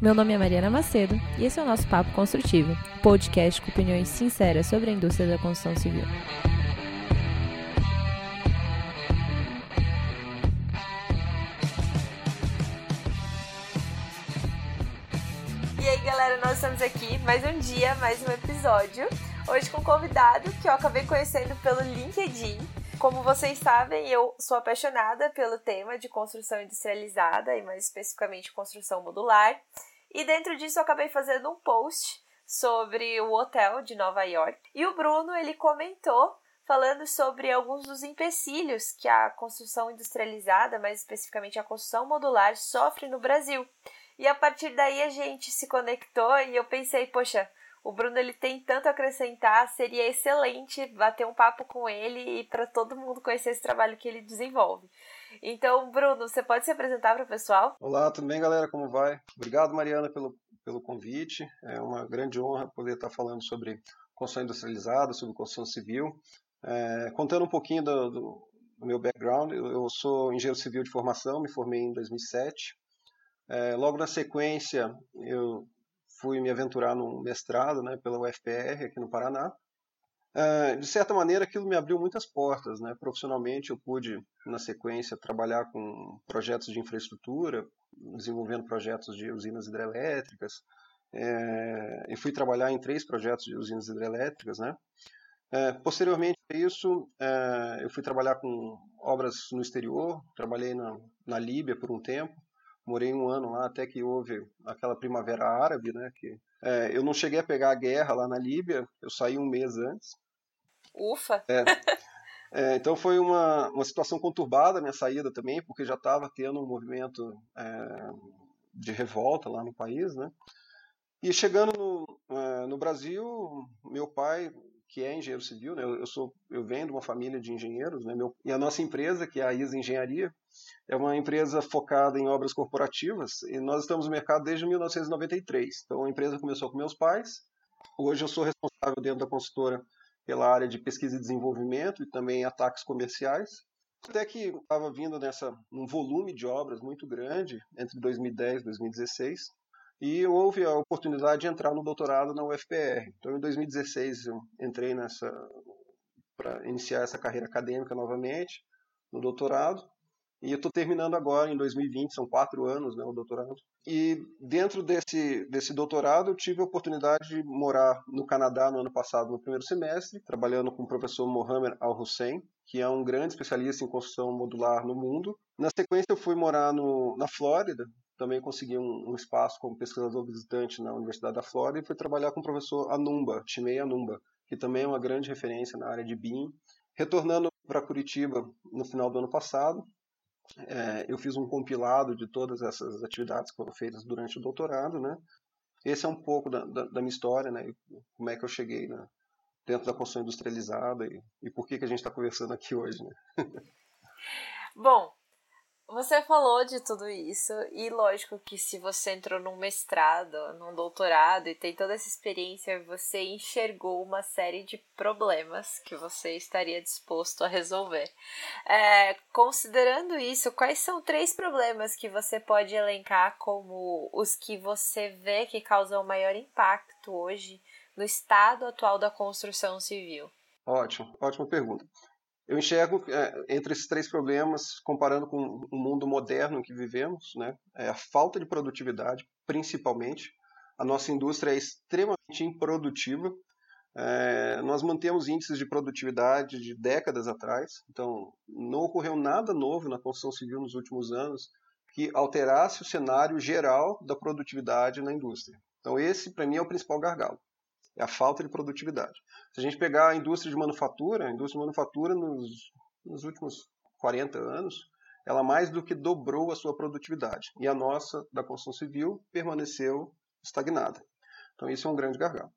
Meu nome é Mariana Macedo e esse é o nosso Papo Construtivo, podcast com opiniões sinceras sobre a indústria da construção civil. E aí, galera, nós estamos aqui mais um dia, mais um episódio. Hoje com um convidado que eu acabei conhecendo pelo LinkedIn. Como vocês sabem, eu sou apaixonada pelo tema de construção industrializada e mais especificamente construção modular. E dentro disso eu acabei fazendo um post sobre o hotel de Nova York. E o Bruno, ele comentou falando sobre alguns dos empecilhos que a construção industrializada, mais especificamente a construção modular, sofre no Brasil. E a partir daí a gente se conectou e eu pensei, poxa, o Bruno ele tem tanto a acrescentar, seria excelente bater um papo com ele e para todo mundo conhecer esse trabalho que ele desenvolve. Então, Bruno, você pode se apresentar para o pessoal? Olá, tudo bem, galera? Como vai? Obrigado, Mariana, pelo, pelo convite. É uma grande honra poder estar falando sobre construção industrializada, sobre construção civil. É, contando um pouquinho do, do, do meu background, eu, eu, sou engenheiro civil de formação, me formei em 2007. É, logo na sequência, eu fui me aventurar num mestrado né, pela UFPR aqui no Paraná. Uh, de certa maneira, aquilo me abriu muitas portas. Né? Profissionalmente, eu pude, na sequência, trabalhar com projetos de infraestrutura, desenvolvendo projetos de usinas hidrelétricas. É, e fui trabalhar em três projetos de usinas hidrelétricas. Né? É, posteriormente a isso, é, eu fui trabalhar com obras no exterior, trabalhei na, na Líbia por um tempo, morei um ano lá até que houve aquela primavera árabe, né? Que é, eu não cheguei a pegar a guerra lá na Líbia, eu saí um mês antes. Ufa! É, é, então foi uma, uma situação conturbada a minha saída também, porque já estava tendo um movimento é, de revolta lá no país, né? E chegando no, é, no Brasil, meu pai que é engenheiro civil, né? Eu, sou, eu venho de uma família de engenheiros, né? Meu, e a nossa empresa, que é a ISA Engenharia, é uma empresa focada em obras corporativas e nós estamos no mercado desde 1993. Então a empresa começou com meus pais. Hoje eu sou responsável dentro da consultora pela área de pesquisa e desenvolvimento e também ataques comerciais. Até que estava vindo nessa um volume de obras muito grande entre 2010 e 2016 e houve a oportunidade de entrar no doutorado na UFPR. Então, em 2016, eu entrei nessa para iniciar essa carreira acadêmica novamente no doutorado. E eu estou terminando agora, em 2020, são quatro anos né, o doutorado. E dentro desse, desse doutorado, eu tive a oportunidade de morar no Canadá no ano passado, no primeiro semestre, trabalhando com o professor Mohamed Al-Hussein, que é um grande especialista em construção modular no mundo. Na sequência, eu fui morar no, na Flórida, também consegui um, um, espaço como pesquisador visitante na Universidade da Flórida e fui trabalhar com o professor Anumba, Timei Anumba, que também é uma grande referência na área de BIM. Retornando para Curitiba no final do ano passado, é, eu fiz um compilado de todas essas atividades que foram feitas durante o doutorado, né? Esse é um pouco da, da, da minha história, né? Como é que eu cheguei né? dentro da construção industrializada e, e por que, que a gente está conversando aqui hoje, né? Bom, você falou de tudo isso, e lógico que se você entrou num mestrado, num doutorado e tem toda essa experiência, você enxergou uma série de problemas que você estaria disposto a resolver. É, considerando isso, quais são três problemas que você pode elencar como os que você vê que causam maior impacto hoje no estado atual da construção civil? Ótimo, ótima pergunta. Eu enxergo é, entre esses três problemas, comparando com o mundo moderno em que vivemos, né, é a falta de produtividade, principalmente. A nossa indústria é extremamente improdutiva. É, nós mantemos índices de produtividade de décadas atrás, então não ocorreu nada novo na construção civil nos últimos anos que alterasse o cenário geral da produtividade na indústria. Então esse, para mim, é o principal gargalo é a falta de produtividade. Se a gente pegar a indústria de manufatura, a indústria de manufatura nos, nos últimos 40 anos, ela mais do que dobrou a sua produtividade. E a nossa, da construção civil, permaneceu estagnada. Então, isso é um grande gargalo.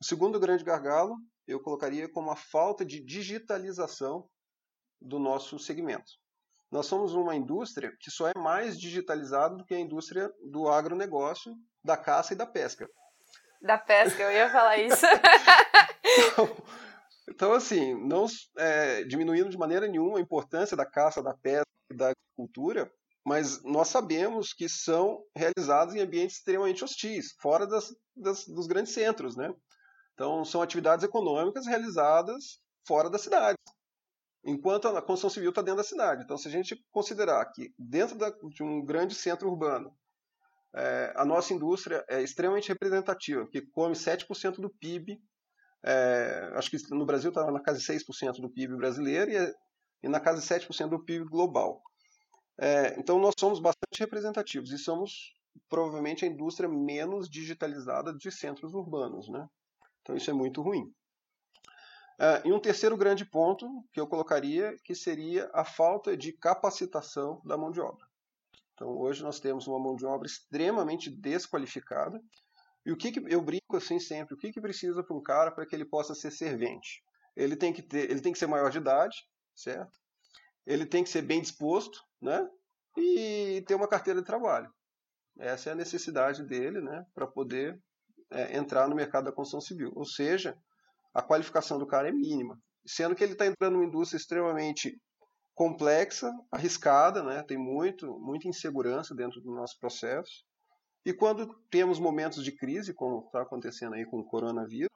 O segundo grande gargalo, eu colocaria como a falta de digitalização do nosso segmento. Nós somos uma indústria que só é mais digitalizada do que a indústria do agronegócio, da caça e da pesca. Da pesca, eu ia falar isso. então, então, assim, não é, diminuindo de maneira nenhuma a importância da caça, da pesca e da agricultura, mas nós sabemos que são realizadas em ambientes extremamente hostis, fora das, das, dos grandes centros, né? Então, são atividades econômicas realizadas fora da cidade, enquanto a construção civil está dentro da cidade. Então, se a gente considerar que dentro da, de um grande centro urbano, é, a nossa indústria é extremamente representativa, que come 7% do PIB, é, acho que no Brasil está na casa de 6% do PIB brasileiro e, e na casa de 7% do PIB global. É, então, nós somos bastante representativos e somos provavelmente a indústria menos digitalizada de centros urbanos. Né? Então, isso é muito ruim. Uh, e um terceiro grande ponto que eu colocaria que seria a falta de capacitação da mão de obra. Então hoje nós temos uma mão de obra extremamente desqualificada. E o que, que eu brinco assim sempre, o que, que precisa para um cara para que ele possa ser servente? Ele tem que ter, ele tem que ser maior de idade, certo? Ele tem que ser bem disposto, né? E ter uma carteira de trabalho. Essa é a necessidade dele, né? Para poder é, entrar no mercado da construção civil. Ou seja, a qualificação do cara é mínima, sendo que ele está entrando numa indústria extremamente complexa, arriscada, né? tem muito, muita insegurança dentro do nosso processo. E quando temos momentos de crise, como está acontecendo aí com o coronavírus,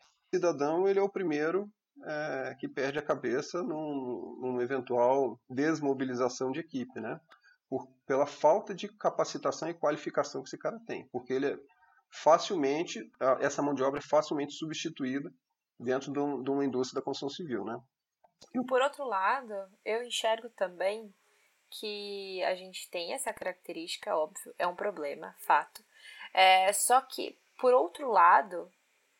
o cidadão ele é o primeiro é, que perde a cabeça num, num, eventual desmobilização de equipe, né? Por, pela falta de capacitação e qualificação que esse cara tem, porque ele é facilmente, essa mão de obra é facilmente substituída dentro de, um, de uma indústria da construção civil, né? Por outro lado, eu enxergo também que a gente tem essa característica, óbvio, é um problema, fato. É, só que, por outro lado,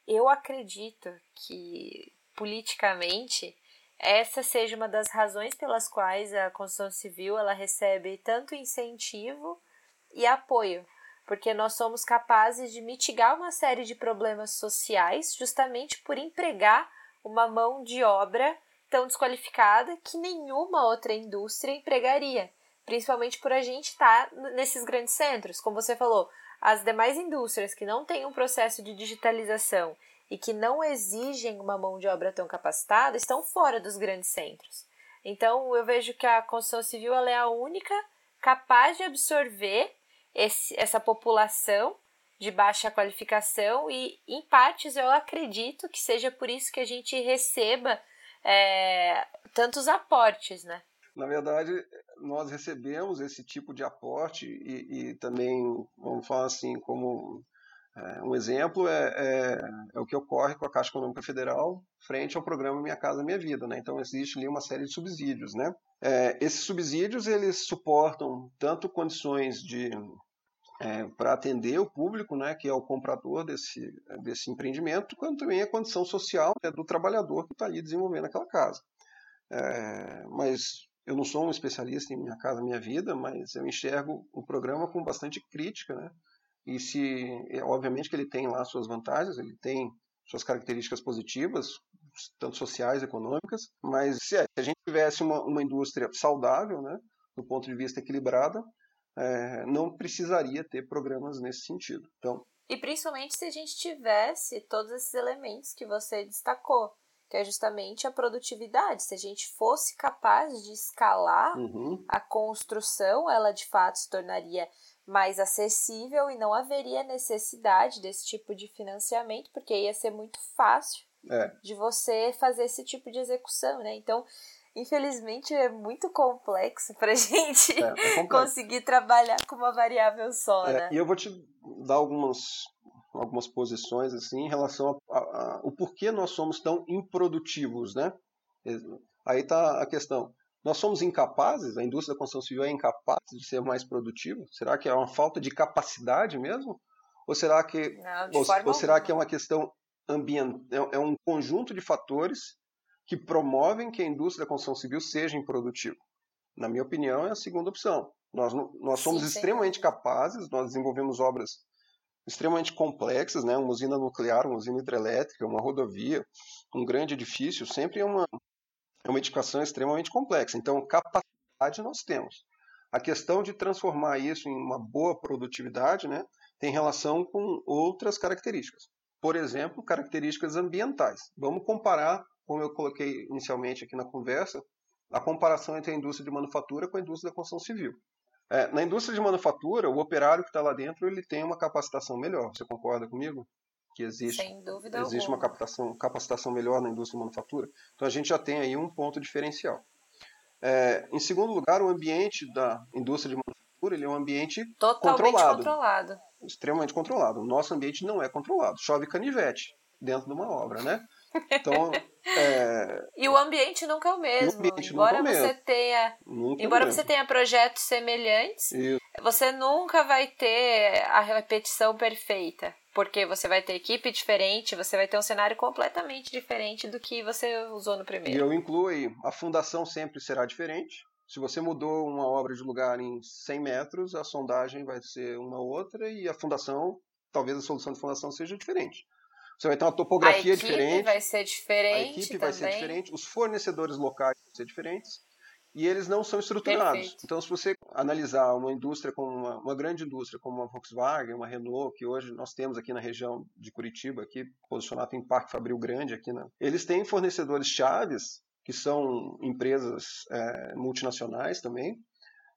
eu acredito que politicamente essa seja uma das razões pelas quais a construção civil ela recebe tanto incentivo e apoio porque nós somos capazes de mitigar uma série de problemas sociais justamente por empregar uma mão de obra tão desqualificada que nenhuma outra indústria empregaria, principalmente por a gente estar tá nesses grandes centros, como você falou, as demais indústrias que não têm um processo de digitalização e que não exigem uma mão de obra tão capacitada estão fora dos grandes centros. Então eu vejo que a construção civil é a única capaz de absorver esse, essa população de baixa qualificação e, em partes, eu acredito que seja por isso que a gente receba é, tantos aportes, né? Na verdade, nós recebemos esse tipo de aporte e, e também, vamos falar assim, como é, um exemplo é, é, é, o que ocorre com a Caixa Econômica Federal frente ao programa Minha Casa Minha Vida. Né? Então, existe ali uma série de subsídios. Né? É, esses subsídios eles suportam tanto condições de é, para atender o público, né, que é o comprador desse, desse empreendimento, quanto também a condição social né, do trabalhador que está ali desenvolvendo aquela casa. É, mas eu não sou um especialista em Minha Casa Minha Vida, mas eu enxergo o programa com bastante crítica, né? E se, obviamente que ele tem lá suas vantagens, ele tem suas características positivas, tanto sociais, econômicas, mas se a gente tivesse uma, uma indústria saudável, né, do ponto de vista equilibrada, é, não precisaria ter programas nesse sentido. Então, e principalmente se a gente tivesse todos esses elementos que você destacou, que é justamente a produtividade. Se a gente fosse capaz de escalar uhum. a construção, ela de fato se tornaria mais acessível e não haveria necessidade desse tipo de financiamento, porque ia ser muito fácil é. de você fazer esse tipo de execução, né? Então, infelizmente é muito complexo pra gente é, é conseguir trabalhar com uma variável só, é, né? E eu vou te dar algumas algumas posições assim em relação ao porquê nós somos tão improdutivos, né? Aí tá a questão. Nós somos incapazes, a indústria da construção civil é incapaz de ser mais produtiva? Será que é uma falta de capacidade mesmo? Ou será que, Não, ou, ou será que é uma questão ambiental, é, é um conjunto de fatores que promovem que a indústria da construção civil seja improdutiva. Na minha opinião, é a segunda opção. Nós, nós somos sim, extremamente capazes, nós desenvolvemos obras extremamente complexas, né? uma usina nuclear, uma usina hidrelétrica, uma rodovia, um grande edifício, sempre é uma, é uma edificação extremamente complexa. Então, capacidade nós temos. A questão de transformar isso em uma boa produtividade né, tem relação com outras características. Por exemplo, características ambientais. Vamos comparar como eu coloquei inicialmente aqui na conversa, a comparação entre a indústria de manufatura com a indústria da construção civil. É, na indústria de manufatura, o operário que está lá dentro ele tem uma capacitação melhor. Você concorda comigo? Que existe, Sem dúvida existe alguma. uma capacitação, capacitação melhor na indústria de manufatura. Então a gente já tem aí um ponto diferencial. É, em segundo lugar, o ambiente da indústria de manufatura ele é um ambiente Totalmente controlado. controlado. extremamente controlado. O nosso ambiente não é controlado. Chove canivete dentro de uma obra, né? Então, é, E o ambiente nunca é o mesmo. embora é o você mesmo. tenha, nunca embora mesmo. você tenha projetos semelhantes, Isso. você nunca vai ter a repetição perfeita. Porque você vai ter equipe diferente, você vai ter um cenário completamente diferente do que você usou no E primeiro. eu incluo aí, a fundação sempre será diferente. Se você mudou uma obra de lugar em 100 metros, a sondagem vai ser uma outra e a fundação, talvez a solução de fundação seja diferente. Você vai ter uma A topografia diferente, vai ser a diferente equipe também. vai ser diferente, os fornecedores locais vão ser diferentes e eles não são estruturados. Perfeito. Então, se você analisar uma indústria como uma, uma grande indústria como uma Volkswagen, uma Renault, que hoje nós temos aqui na região de Curitiba, aqui posicionado em Parque Fabril Grande, aqui na, eles têm fornecedores chaves que são empresas é, multinacionais também,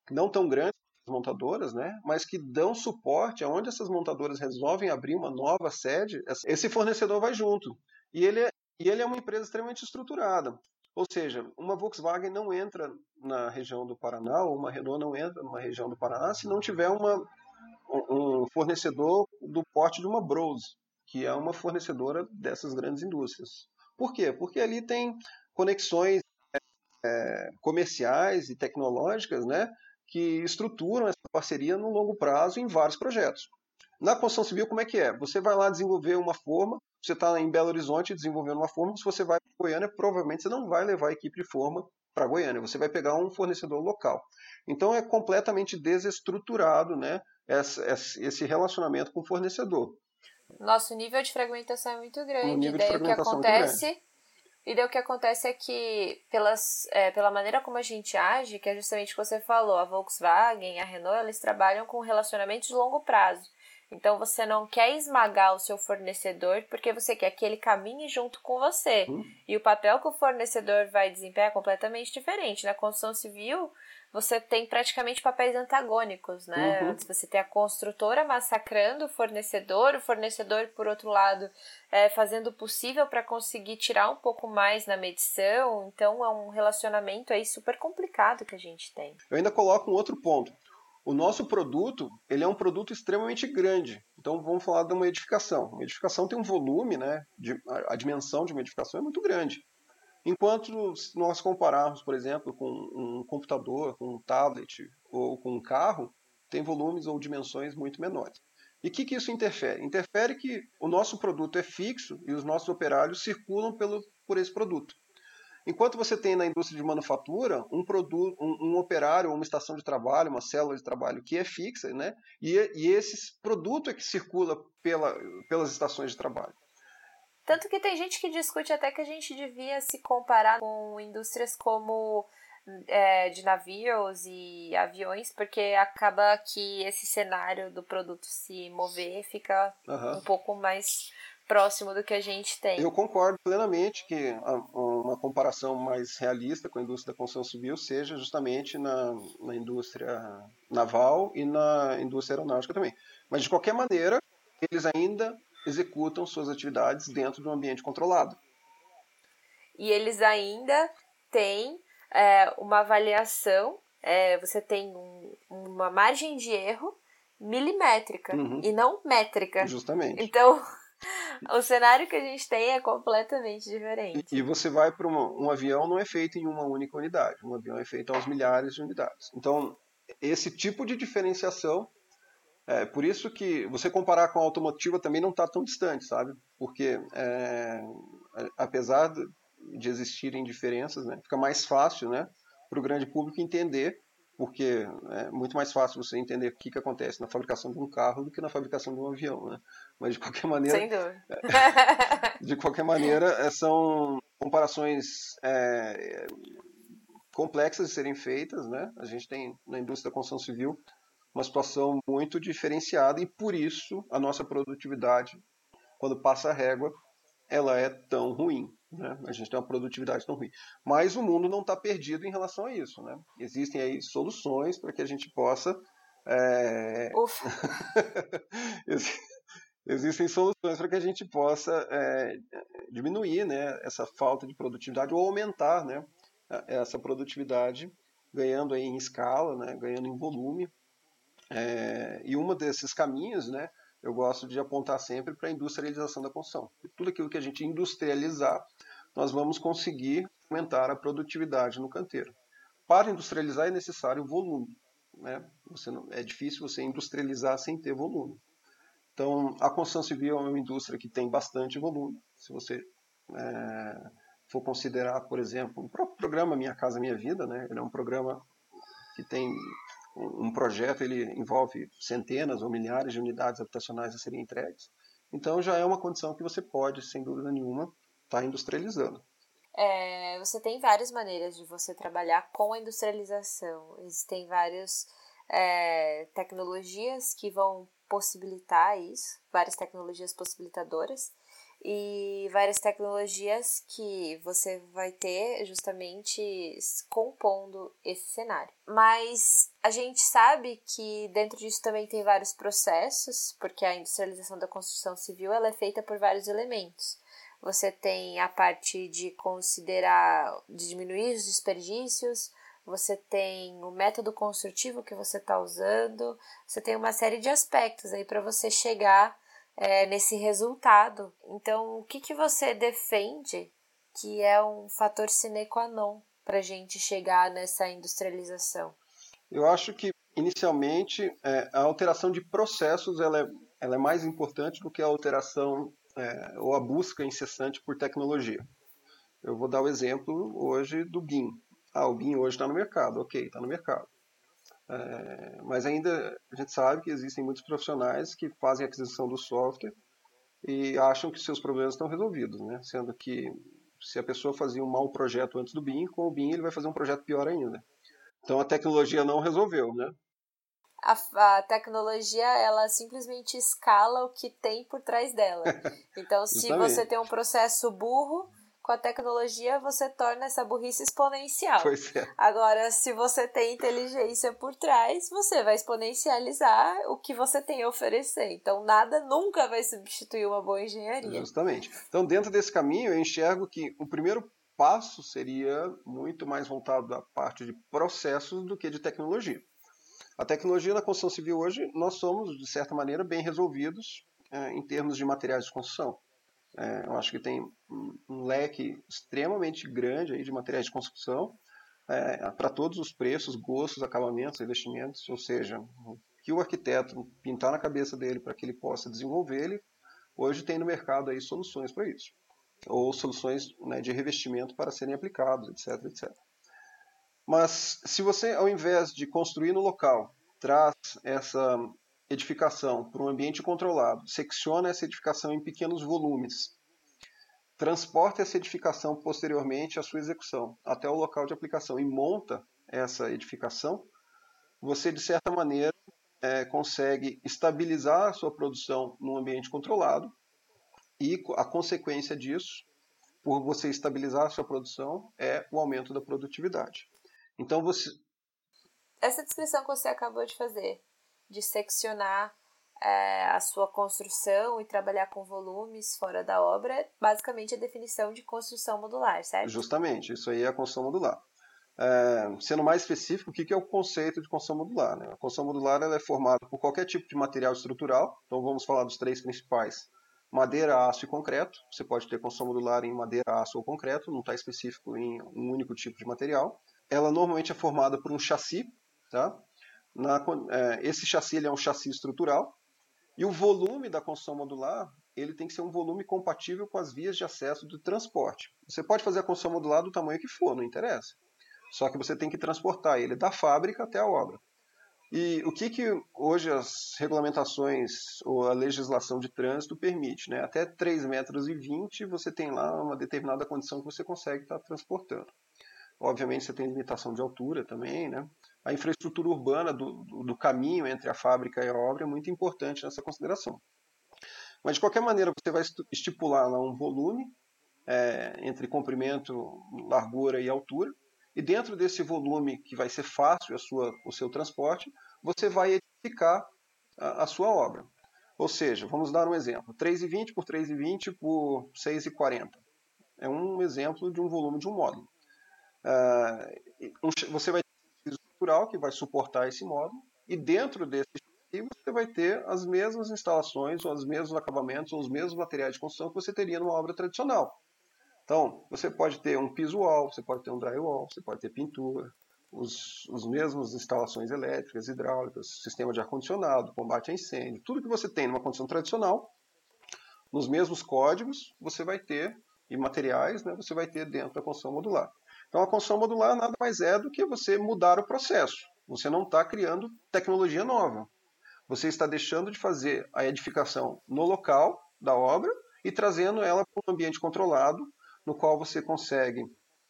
não tão grandes montadoras, né, mas que dão suporte aonde essas montadoras resolvem abrir uma nova sede, esse fornecedor vai junto. E ele é, e ele é uma empresa extremamente estruturada. Ou seja, uma Volkswagen não entra na região do Paraná, ou uma Renault não entra numa região do Paraná se não tiver uma, um fornecedor do porte de uma Brose, que é uma fornecedora dessas grandes indústrias. Por quê? Porque ali tem conexões é, comerciais e tecnológicas né, que estruturam essa parceria no longo prazo em vários projetos. Na construção civil, como é que é? Você vai lá desenvolver uma forma, você está em Belo Horizonte desenvolvendo uma forma, se você vai para Goiânia, provavelmente você não vai levar a equipe de forma para Goiânia, você vai pegar um fornecedor local. Então é completamente desestruturado né, esse relacionamento com o fornecedor. Nosso nível de fragmentação é muito grande. O nível daí de o que é acontece. E daí o que acontece é que, pelas, é, pela maneira como a gente age, que é justamente o que você falou, a Volkswagen, a Renault, eles trabalham com relacionamentos de longo prazo. Então você não quer esmagar o seu fornecedor porque você quer que ele caminhe junto com você. Hum. E o papel que o fornecedor vai desempenhar é completamente diferente. Na construção civil, você tem praticamente papéis antagônicos, né? Uhum. Antes você tem a construtora massacrando o fornecedor, o fornecedor, por outro lado, é, fazendo o possível para conseguir tirar um pouco mais na medição. Então é um relacionamento aí super complicado que a gente tem. Eu ainda coloco um outro ponto. O nosso produto, ele é um produto extremamente grande. Então vamos falar de uma edificação. Uma edificação tem um volume, né? De, a dimensão de uma edificação é muito grande. Enquanto nós compararmos, por exemplo, com um computador, com um tablet ou com um carro, tem volumes ou dimensões muito menores. E o que, que isso interfere? Interfere que o nosso produto é fixo e os nossos operários circulam pelo, por esse produto. Enquanto você tem na indústria de manufatura um produto, um, um, operário, uma estação de trabalho, uma célula de trabalho que é fixa, né? E, e esse produto é que circula pela, pelas estações de trabalho. Tanto que tem gente que discute até que a gente devia se comparar com indústrias como é, de navios e aviões, porque acaba que esse cenário do produto se mover fica uhum. um pouco mais próximo do que a gente tem. Eu concordo plenamente que uma comparação mais realista com a indústria da construção civil seja justamente na, na indústria naval e na indústria aeronáutica também. Mas, de qualquer maneira, eles ainda executam suas atividades dentro de um ambiente controlado. E eles ainda têm é, uma avaliação, é, você tem um, uma margem de erro milimétrica Uhum. e não métrica. Justamente. Então, o cenário que a gente tem é completamente diferente. E, e você vai para um avião não é feito em uma única unidade, um avião é feito aos milhares de unidades. Então, esse tipo de diferenciação é por isso que você comparar com a automotiva também não está tão distante, sabe? Porque é, apesar de existirem diferenças, né, fica mais fácil, né, para o grande público entender, porque é muito mais fácil você entender o que, que acontece na fabricação de um carro do que na fabricação de um avião, né? Mas de qualquer maneira, Sem dúvida. de qualquer maneira, são comparações é, complexas de serem feitas, né? A gente tem na indústria da construção civil uma situação muito diferenciada e por isso a nossa produtividade, quando passa a régua, ela é tão ruim. Né? A gente tem uma produtividade tão ruim. Mas o mundo não está perdido em relação a isso. Né? Existem aí soluções para que a gente possa. É... Existem soluções para que a gente possa é, diminuir né, essa falta de produtividade ou aumentar né, essa produtividade, ganhando aí em escala, né, ganhando em volume. É, e um desses caminhos, né, eu gosto de apontar sempre para a industrialização da construção. Tudo aquilo que a gente industrializar, nós vamos conseguir aumentar a produtividade no canteiro. Para industrializar é necessário volume. Né? Você não, é difícil você industrializar sem ter volume. Então, a construção civil é uma indústria que tem bastante volume. Se você é, for considerar, por exemplo, o próprio programa Minha Casa Minha Vida, né? ele é um programa que tem um projeto, ele envolve centenas ou milhares de unidades habitacionais a serem entregues. Então, já é uma condição que você pode, sem dúvida nenhuma, estar tá industrializando. É, você tem várias maneiras de você trabalhar com a industrialização. Existem várias é, tecnologias que vão possibilitar isso, várias tecnologias possibilitadoras e várias tecnologias que você vai ter justamente compondo esse cenário. Mas a gente sabe que dentro disso também tem vários processos, porque a industrialização da construção civil ela é feita por vários elementos. Você tem a parte de considerar, de diminuir os desperdícios, você tem o método construtivo que você está usando, você tem uma série de aspectos aí para você chegar é, nesse resultado. Então, o que, que você defende que é um fator sine qua non para a gente chegar nessa industrialização? Eu acho que, inicialmente, é, a alteração de processos ela é, ela é mais importante do que a alteração é, ou a busca incessante por tecnologia. Eu vou dar o exemplo hoje do BIM. Ah, o BIM hoje está no mercado, ok, está no mercado. É, mas ainda a gente sabe que existem muitos profissionais que fazem aquisição do software e acham que seus problemas estão resolvidos, né? sendo que se a pessoa fazia um mau projeto antes do BIM, com o BIM ele vai fazer um projeto pior ainda. Então a tecnologia não resolveu, né? A, a, tecnologia ela simplesmente escala o que tem por trás dela. Então, se você tem um processo burro, com a tecnologia você torna essa burrice exponencial. Pois é. Agora, se você tem inteligência por trás, você vai exponencializar o que você tem a oferecer. Então, nada nunca vai substituir uma boa engenharia. Justamente. Então, dentro desse caminho, eu enxergo que o primeiro passo seria muito mais voltado da parte de processos do que de tecnologia. A tecnologia na construção civil hoje, nós somos, de certa maneira, bem resolvidos é, em termos de materiais de construção. É, eu acho que tem um leque extremamente grande aí de materiais de construção é, para todos os preços, gostos, acabamentos, investimentos, ou seja, o que o arquiteto pintar na cabeça dele para que ele possa desenvolver, ele hoje tem no mercado aí soluções para isso, ou soluções né, de revestimento para serem aplicados, etc, etc. Mas se você, ao invés de construir no local, traz essa edificação para um ambiente controlado, secciona essa edificação em pequenos volumes, transporta essa edificação posteriormente à sua execução até o local de aplicação e monta essa edificação, você de certa maneira é, consegue estabilizar a sua produção num ambiente controlado e a consequência disso, por você estabilizar a sua produção, é o aumento da produtividade. Então você essa descrição que você acabou de fazer de seccionar é, a sua construção e trabalhar com volumes fora da obra, basicamente a definição de construção modular, certo? Justamente, isso aí é a construção modular. É, sendo mais específico, o que é o conceito de construção modular? Né? A construção modular ela é formada por qualquer tipo de material estrutural, então vamos falar dos três principais: madeira, aço e concreto. Você pode ter construção modular em madeira, aço ou concreto, não está específico em um único tipo de material. Ela normalmente é formada por um chassi, tá? Na, é, esse chassi é um chassi estrutural e o volume da construção modular ele tem que ser um volume compatível com as vias de acesso do transporte. Você pode fazer a construção modular do tamanho que for, não interessa. Só que você tem que transportar ele da fábrica até a obra. E o que, que hoje as regulamentações ou a legislação de trânsito permite? Né? Até 3,20 metros 20 você tem lá uma determinada condição que você consegue estar transportando. Obviamente você tem limitação de altura também, né? A infraestrutura urbana do, do, caminho entre a fábrica e a obra é muito importante nessa consideração. Mas, de qualquer maneira, você vai estipular lá um volume é, entre comprimento, largura e altura. E dentro desse volume que vai ser fácil a sua, o seu transporte, você vai edificar a, a sua obra. Ou seja, vamos dar um exemplo: 3,20 por 3,20 por 6,40. É um exemplo de um volume de um módulo. Uh, você vai estrutural que vai suportar esse módulo, e dentro desse você vai ter as mesmas instalações, ou os mesmos acabamentos, ou os mesmos materiais de construção que você teria numa obra tradicional. Então, você pode ter um piso wall, você pode ter um drywall, você pode ter pintura, os, os mesmos instalações elétricas, hidráulicas, sistema de ar-condicionado, combate a incêndio, tudo que você tem numa construção tradicional, nos mesmos códigos, você vai ter, e materiais, né, você vai ter dentro da construção modular. Então, a construção modular nada mais é do que você mudar o processo. Você não está criando tecnologia nova. Você está deixando de fazer a edificação no local da obra e trazendo ela para um ambiente controlado, no qual você consegue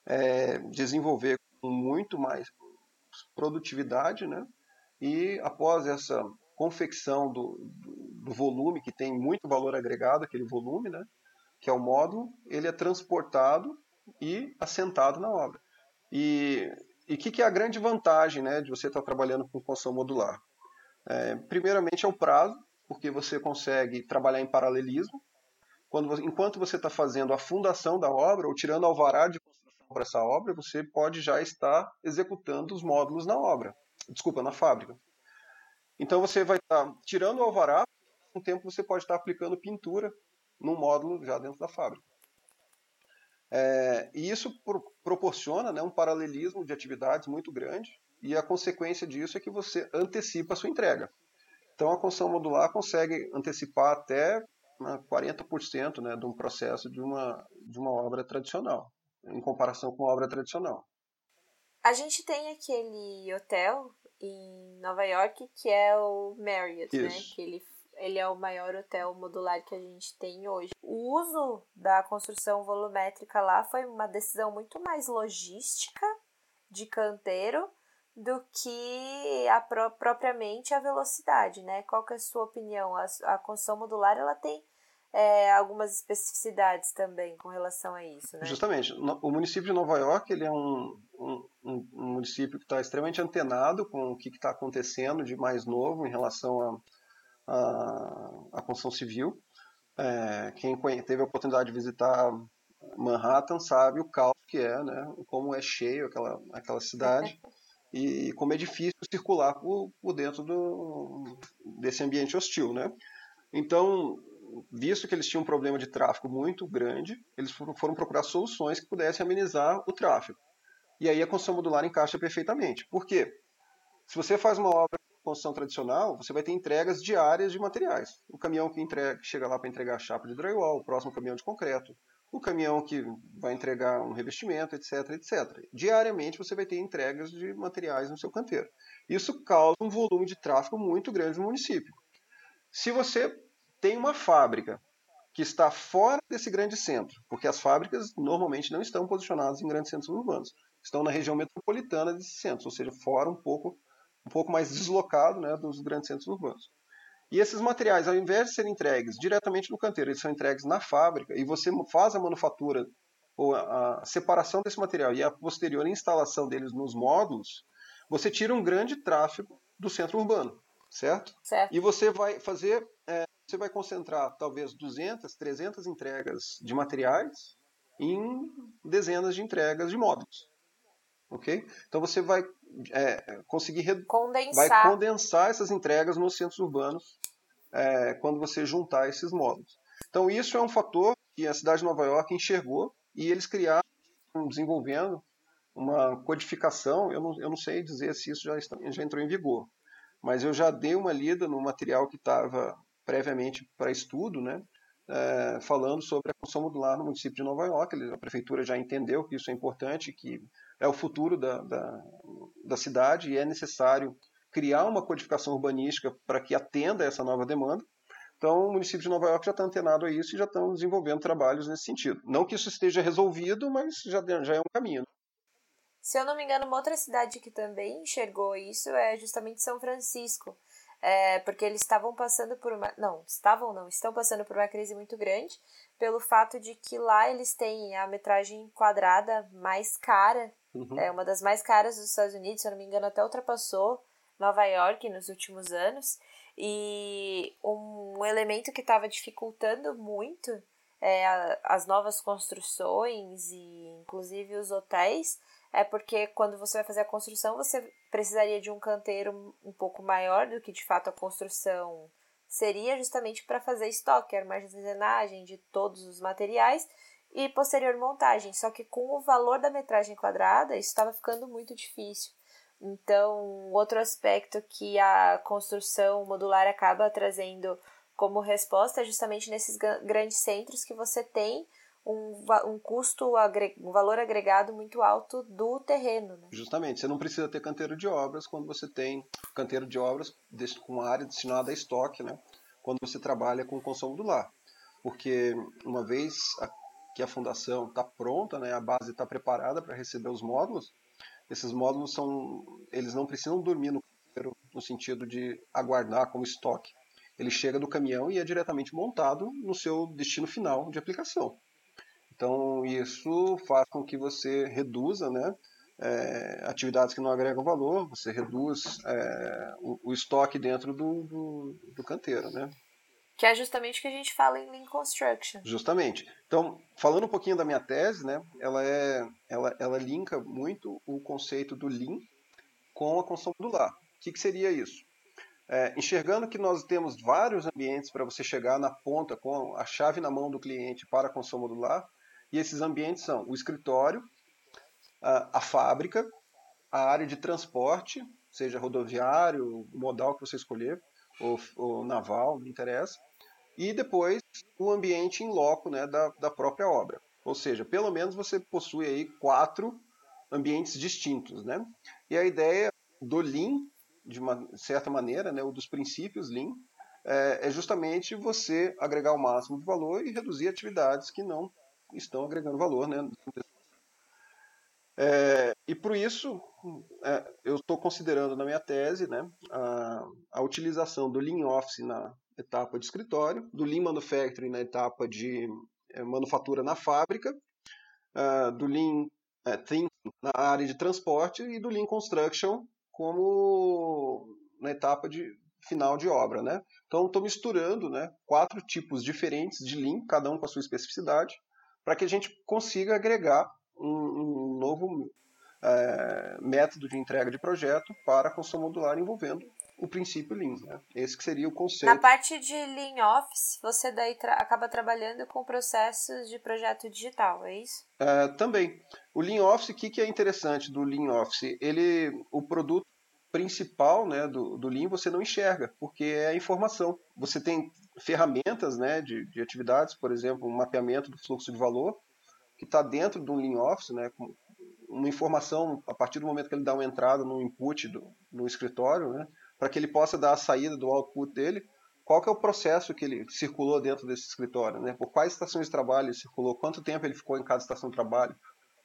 é, desenvolver com muito mais produtividade, né? E após essa confecção do, do, volume, que tem muito valor agregado, aquele volume, né? Que é o módulo, ele é transportado e assentado na obra. E o que, que, é a grande vantagem né, de você estar trabalhando com construção modular? É, primeiramente é o prazo, porque você consegue trabalhar em paralelismo. Quando, enquanto você está fazendo a fundação da obra, ou tirando alvará de construção para essa obra, você pode já estar executando os módulos na obra, desculpa, na fábrica. Então você vai estar tirando o alvará, um tempo você pode estar aplicando pintura no módulo já dentro da fábrica. É, e isso pro, proporciona né, um paralelismo de atividades muito grande, e a consequência disso é que você antecipa a sua entrega. Então a construção modular consegue antecipar até 40% né, de um processo de uma, de uma obra tradicional, em comparação com a obra tradicional. A gente tem aquele hotel em Nova York que é o Marriott, né, Isso. né? Que ele ele é o maior hotel modular que a gente tem hoje. O uso da construção volumétrica lá foi uma decisão muito mais logística de canteiro do que a pro, propriamente a velocidade, né? Qual que é a sua opinião? A, a construção modular ela tem é, algumas especificidades também com relação a isso, né? Justamente. O município de Nova York ele é um, um, um município que está extremamente antenado com o que está acontecendo de mais novo em relação a a, a construção civil. É, quem teve a oportunidade de visitar Manhattan sabe o caos que é, né? Como é cheio aquela, aquela cidade e como é difícil circular por, por dentro do, desse ambiente hostil, né? Então, visto que eles tinham um problema de tráfego muito grande, eles foram procurar soluções que pudessem amenizar o tráfego. E aí a construção modular encaixa perfeitamente. Por quê? Se você faz uma obra construção tradicional, você vai ter entregas diárias de materiais. O caminhão que, entrega, que chega lá para entregar a chapa de drywall, o próximo caminhão de concreto, o caminhão que vai entregar um revestimento, etc, etc. Diariamente você vai ter entregas de materiais no seu canteiro. Isso causa um volume de tráfego muito grande no município. Se você tem uma fábrica que está fora desse grande centro, porque as fábricas normalmente não estão posicionadas em grandes centros urbanos, estão na região metropolitana desses centros, ou seja, fora um pouco um pouco mais deslocado né, dos grandes centros urbanos. E esses materiais, ao invés de serem entregues diretamente no canteiro, eles são entregues na fábrica e você faz a manufatura ou a separação desse material e a posterior instalação deles nos módulos, você tira um grande tráfego do centro urbano, certo? certo. E você vai fazer, é, você vai concentrar talvez 200, 300 entregas de materiais em dezenas de entregas de módulos, ok? Então você vai é, conseguir condensar. vai condensar essas entregas nos centros urbanos é, quando você juntar esses módulos. Então isso é um fator que a cidade de Nova York enxergou e eles criaram, desenvolvendo uma codificação. Eu não, eu não sei dizer se isso já, está, já entrou em vigor, mas eu já dei uma lida no material que estava previamente para estudo, né? É, falando sobre a construção modular no município de Nova York. A prefeitura já entendeu que isso é importante, que é o futuro da, da, da cidade e é necessário criar uma codificação urbanística para que atenda essa nova demanda. Então, o município de Nova York já está antenado a isso e já estão desenvolvendo trabalhos nesse sentido. Não que isso esteja resolvido, mas já, já é um caminho. Se eu não me engano, uma outra cidade que também enxergou isso é justamente São Francisco. é, porque eles estavam passando por uma. Não, estavam não, estão passando por uma crise muito grande, pelo fato de que lá eles têm a metragem quadrada mais cara, uhum. é uma das mais caras dos Estados Unidos, se eu não me engano, até ultrapassou Nova York nos últimos anos. E um elemento que estava dificultando muito é, as novas construções e inclusive os hotéis é porque quando você vai fazer a construção, você precisaria de um canteiro um pouco maior do que de fato a construção seria, justamente para fazer estoque, armazenagem de todos os materiais e posterior montagem. Só que com o valor da metragem quadrada, isso estava ficando muito difícil. Então, outro aspecto que a construção modular acaba trazendo como resposta é justamente nesses grandes centros que você tem um, um custo, um valor agregado muito alto do terreno. Né? Justamente, você não precisa ter canteiro de obras quando você tem canteiro de obras com área destinada a estoque, né? quando você trabalha com consumo do lar. Porque uma vez que a fundação está pronta, né, a base está preparada para receber os módulos, esses módulos são, eles não precisam dormir no canteiro no sentido de aguardar como estoque. Ele chega do caminhão e é diretamente montado no seu destino final de aplicação. Então, isso faz com que você reduza né, é, atividades que não agregam valor, você reduz é, o, o, estoque dentro do, do, do, canteiro. Né? Que é justamente o que a gente fala em Lean Construction. Justamente. Então, falando um pouquinho da minha tese, né, ela, é, ela, ela linka muito o conceito do Lean com a construção modular. O que, que seria isso? É, enxergando que nós temos vários ambientes para você chegar na ponta com a chave na mão do cliente para a construção modular, e esses ambientes são o escritório, a, a fábrica, a área de transporte, seja rodoviário, modal que você escolher, ou, ou naval, não interessa, e depois o ambiente em loco né, da, da própria obra. Ou seja, pelo menos você possui aí quatro ambientes distintos. Né? E a ideia do Lean, de uma certa maneira, né, ou dos princípios Lean, é, é justamente você agregar o máximo de valor e reduzir atividades que não estão agregando valor, né? É, e por isso, é, eu estou considerando na minha tese né, a, a, utilização do Lean Office na etapa de escritório, do Lean Manufacturing na etapa de é, manufatura na fábrica, uh, do Lean é, Thinking na área de transporte e do Lean Construction como na etapa de final de obra. Né? Então, estou misturando né, quatro tipos diferentes de Lean, cada um com a sua especificidade, para que a gente consiga agregar um, um novo é, método de entrega de projeto para a construção modular envolvendo o princípio Lean. Né? Esse que seria o conceito. Na parte de Lean Office, você daí tra acaba trabalhando com processos de projeto digital, é isso? É, também. O Lean Office, o que, que é interessante do Lean Office? Ele, o produto principal né, do, do Lean você não enxerga, porque é a informação. Você tem ferramentas né, de, de atividades, por exemplo, um mapeamento do fluxo de valor, que está dentro do Lean Office, né, com uma informação a partir do momento que ele dá uma entrada no input do, no escritório, né, para que ele possa dar a saída do output dele, qual que é o processo que ele circulou dentro desse escritório, né, por quais estações de trabalho ele circulou, quanto tempo ele ficou em cada estação de trabalho,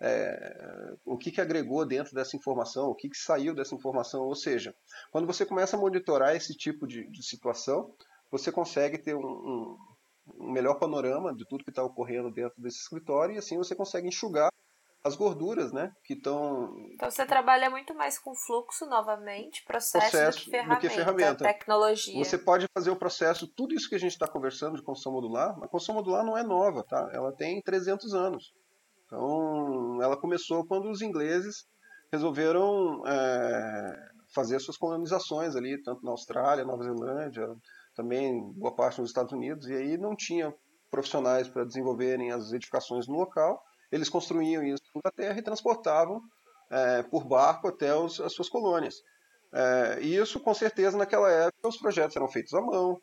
é, o que, que agregou dentro dessa informação, o que, que saiu dessa informação. Ou seja, quando você começa a monitorar esse tipo de, de situação, você consegue ter um, um, um melhor panorama de tudo que está ocorrendo dentro desse escritório e assim você consegue enxugar as gorduras, né, que estão... Então você trabalha muito mais com fluxo, novamente, processo, processo do, que ferramenta, do que ferramenta, tecnologia. Você pode fazer o processo, tudo isso que a gente está conversando de construção modular, a construção modular não é nova, tá? Ela tem 300 anos. Então, ela começou quando os ingleses resolveram é, fazer suas colonizações ali, tanto na Austrália, Nova Zelândia, também boa parte nos Estados Unidos, e aí não tinha profissionais para desenvolverem as edificações no local, eles construíam isso na terra e transportavam é, por barco até os, as suas colônias. É, e isso, com certeza, naquela época, os projetos eram feitos à mão,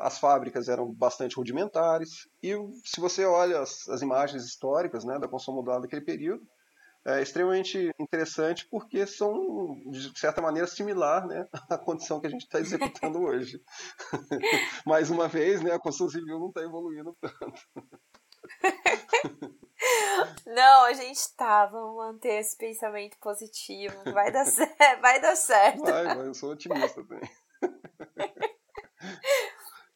as fábricas eram bastante rudimentares, e se você olha as, as imagens históricas né, da construção modular daquele período, é extremamente interessante porque são, de certa maneira, similar né, à condição que a gente está executando hoje. Mais uma vez, né, a construção civil não está evoluindo tanto. Não, a gente tá. Vamos manter esse pensamento positivo. Vai dar, certo, vai dar certo. Vai, vai, eu sou otimista também.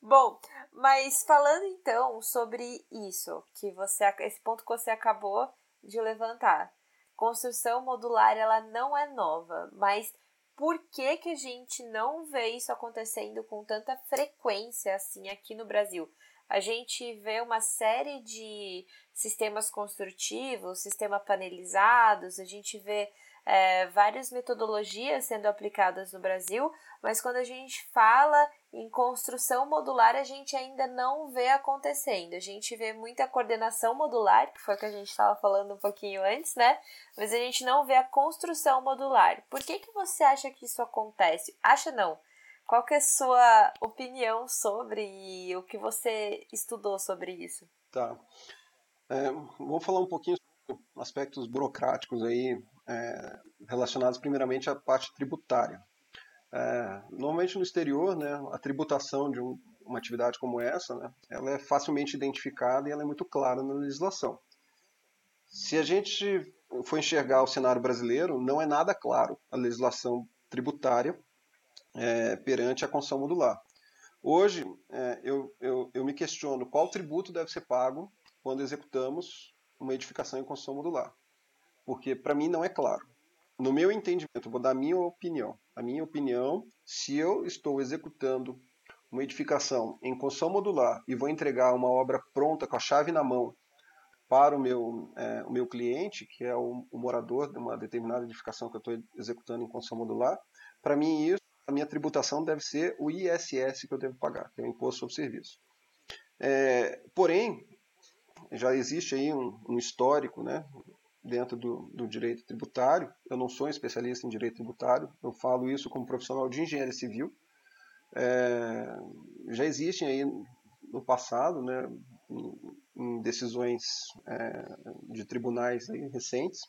Bom, mas falando então sobre isso, que você esse ponto que você acabou de levantar. Construção modular ela não é nova, mas por que, que a gente não vê isso acontecendo com tanta frequência assim aqui no Brasil? A gente vê uma série de sistemas construtivos, sistema panelizados, a gente vê é, várias metodologias sendo aplicadas no Brasil, mas quando a gente fala em construção modular, a gente ainda não vê acontecendo. A gente vê muita coordenação modular, que foi o que a gente estava falando um pouquinho antes, né? Mas a gente não vê a construção modular. Por que, que você acha que isso acontece? Acha não? Qual que é a sua opinião sobre e o que você estudou sobre isso? Tá. É, vamos falar um pouquinho sobre aspectos burocráticos aí é, relacionados primeiramente à parte tributária. É, normalmente no exterior, né, a tributação de um, uma atividade como essa, né, ela é facilmente identificada e ela é muito clara na legislação. Se a gente for enxergar o cenário brasileiro, não é nada claro a legislação tributária é, perante a construção modular. Hoje, é, eu, eu, eu me questiono qual tributo deve ser pago quando executamos uma edificação em construção modular porque para mim não é claro. No meu entendimento, vou dar a minha opinião. A minha opinião, se eu estou executando uma edificação em construção modular e vou entregar uma obra pronta com a chave na mão para o meu, é, o meu cliente, que é o, o, morador de uma determinada edificação que eu estou executando em construção modular, para mim isso, a minha tributação deve ser o ISS que eu devo pagar, que é o Imposto sobre Serviço. É, porém, já existe aí um, um histórico, né, dentro do, do, direito tributário. Eu não sou um especialista em direito tributário, eu falo isso como profissional de engenharia civil. É, já existem aí no passado, né, em, decisões é, de tribunais aí recentes,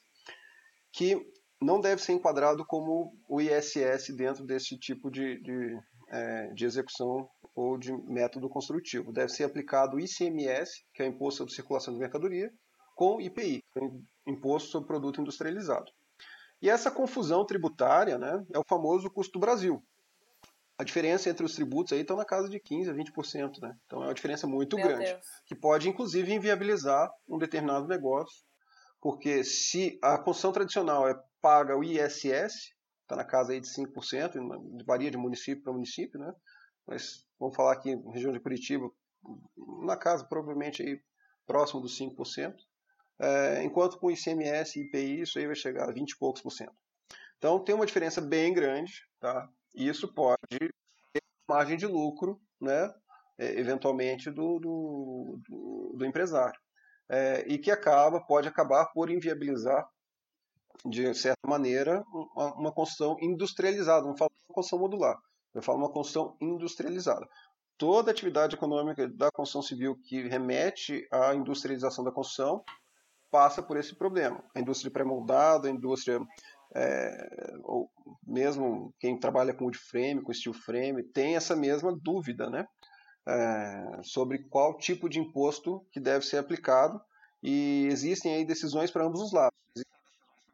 que não deve ser enquadrado como o ISS dentro desse tipo de, de, é, de execução ou de método construtivo. Deve ser aplicado o ICMS, que é o Imposto sobre Circulação de Mercadoria, com IPI, que é o Imposto sobre Produto Industrializado. E essa confusão tributária né, é o famoso custo do Brasil. A diferença entre os tributos aí estão na casa de 15% a 20%. Né? Então é uma diferença muito Meu grande, Deus. que pode inclusive inviabilizar um determinado negócio, porque se a construção tradicional é paga o ISS, está na casa aí de 5%, varia de município para município, né? mas vamos falar aqui na região de Curitiba, na casa provavelmente aí próximo dos 5%. É, enquanto com ICMS e IPI isso aí vai chegar a 20 e poucos por cento. Então tem uma diferença bem grande, tá? E isso pode ter margem de lucro, né? É, eventualmente do, do, do, do empresário. É, e que acaba, pode acabar por inviabilizar, de certa maneira, uma, uma construção industrializada. Não falo uma construção modular, eu falo uma construção industrializada toda atividade econômica da construção civil que remete à industrialização da construção passa por esse problema. A indústria pré-moldada, a indústria, é, ou mesmo quem trabalha com wood frame, com steel frame, tem essa mesma dúvida né, é, sobre qual tipo de imposto que deve ser aplicado e existem aí decisões para ambos os lados.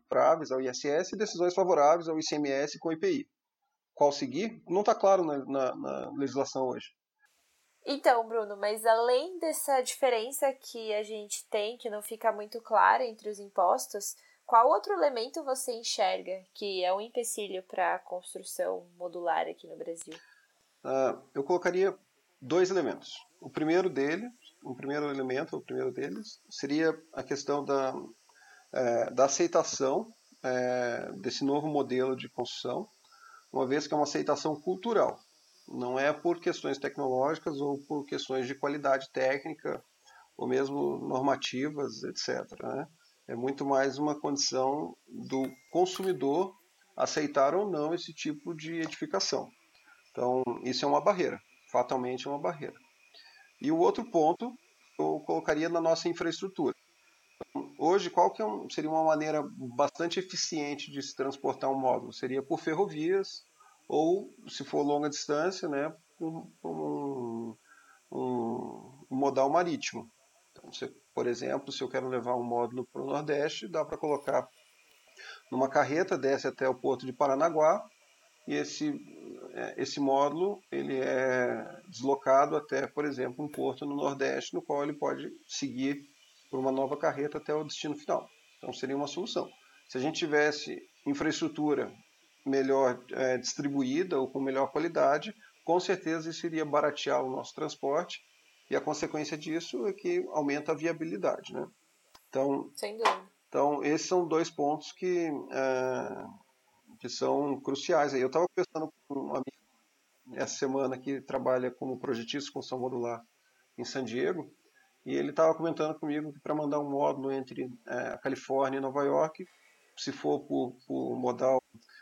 Favoráveis ao ISS e decisões favoráveis ao ICMS com o IPI. Qual seguir? Não está claro na, na, na legislação hoje. Então, Bruno, mas além dessa diferença que a gente tem, que não fica muito clara entre os impostos, qual outro elemento você enxerga que é um empecilho para a construção modular aqui no Brasil? Uh, eu colocaria dois elementos. O primeiro dele, o primeiro elemento, o primeiro deles, seria a questão da, é, da aceitação é, desse novo modelo de construção, uma vez que é uma aceitação cultural. Não é por questões tecnológicas ou por questões de qualidade técnica ou mesmo normativas, etc. Né? É muito mais uma condição do consumidor aceitar ou não esse tipo de edificação. Então, isso é uma barreira, fatalmente é uma barreira. E o outro ponto eu colocaria na nossa infraestrutura. Hoje, qual que é um, seria uma maneira bastante eficiente de se transportar um módulo? Seria por ferrovias, ou, se for longa distância, né, um, um, um, modal marítimo. Então, se, por exemplo, se eu quero levar um módulo para o Nordeste, dá para colocar numa carreta, desce até o porto de Paranaguá, e esse, é, esse módulo ele é deslocado até, por exemplo, um porto no Nordeste, no qual ele pode seguir por uma nova carreta até o destino final. Então seria uma solução. Se a gente tivesse infraestrutura melhor é, distribuída ou com melhor qualidade, com certeza isso iria baratear o nosso transporte e a consequência disso é que aumenta a viabilidade, né? Então, Sem dúvida. Então, esses são dois pontos que, é, que são cruciais. Eu estava conversando com um amigo essa semana que trabalha como projetista de construção modular em San Diego, e ele estava comentando comigo que para mandar um módulo entre é, a Califórnia e Nova York, se for por, por modal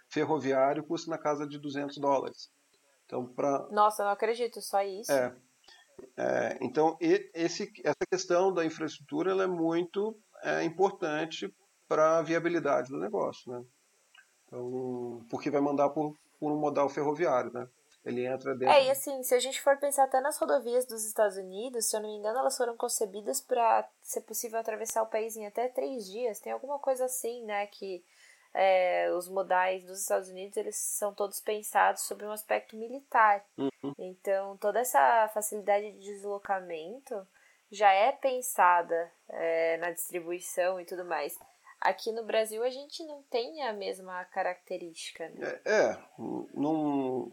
ferroviário, custa na casa de 200 dólares. Então, pra... Nossa, não acredito, só isso. É. é então, esse, essa questão da infraestrutura ela é muito é, importante para a viabilidade do negócio. Né? Então, porque vai mandar por, por um modal ferroviário, né? Ele entra dentro. É, e assim, se a gente for pensar até nas rodovias dos Estados Unidos, se eu não me engano, elas foram concebidas para ser possível atravessar o país em até três dias. Tem alguma coisa assim, né? Que é, os modais dos Estados Unidos eles são todos pensados sobre um aspecto militar. Uhum. Então, toda essa facilidade de deslocamento já é pensada é, na distribuição e tudo mais. Aqui no Brasil a gente não tem a mesma característica. Né? É, é não,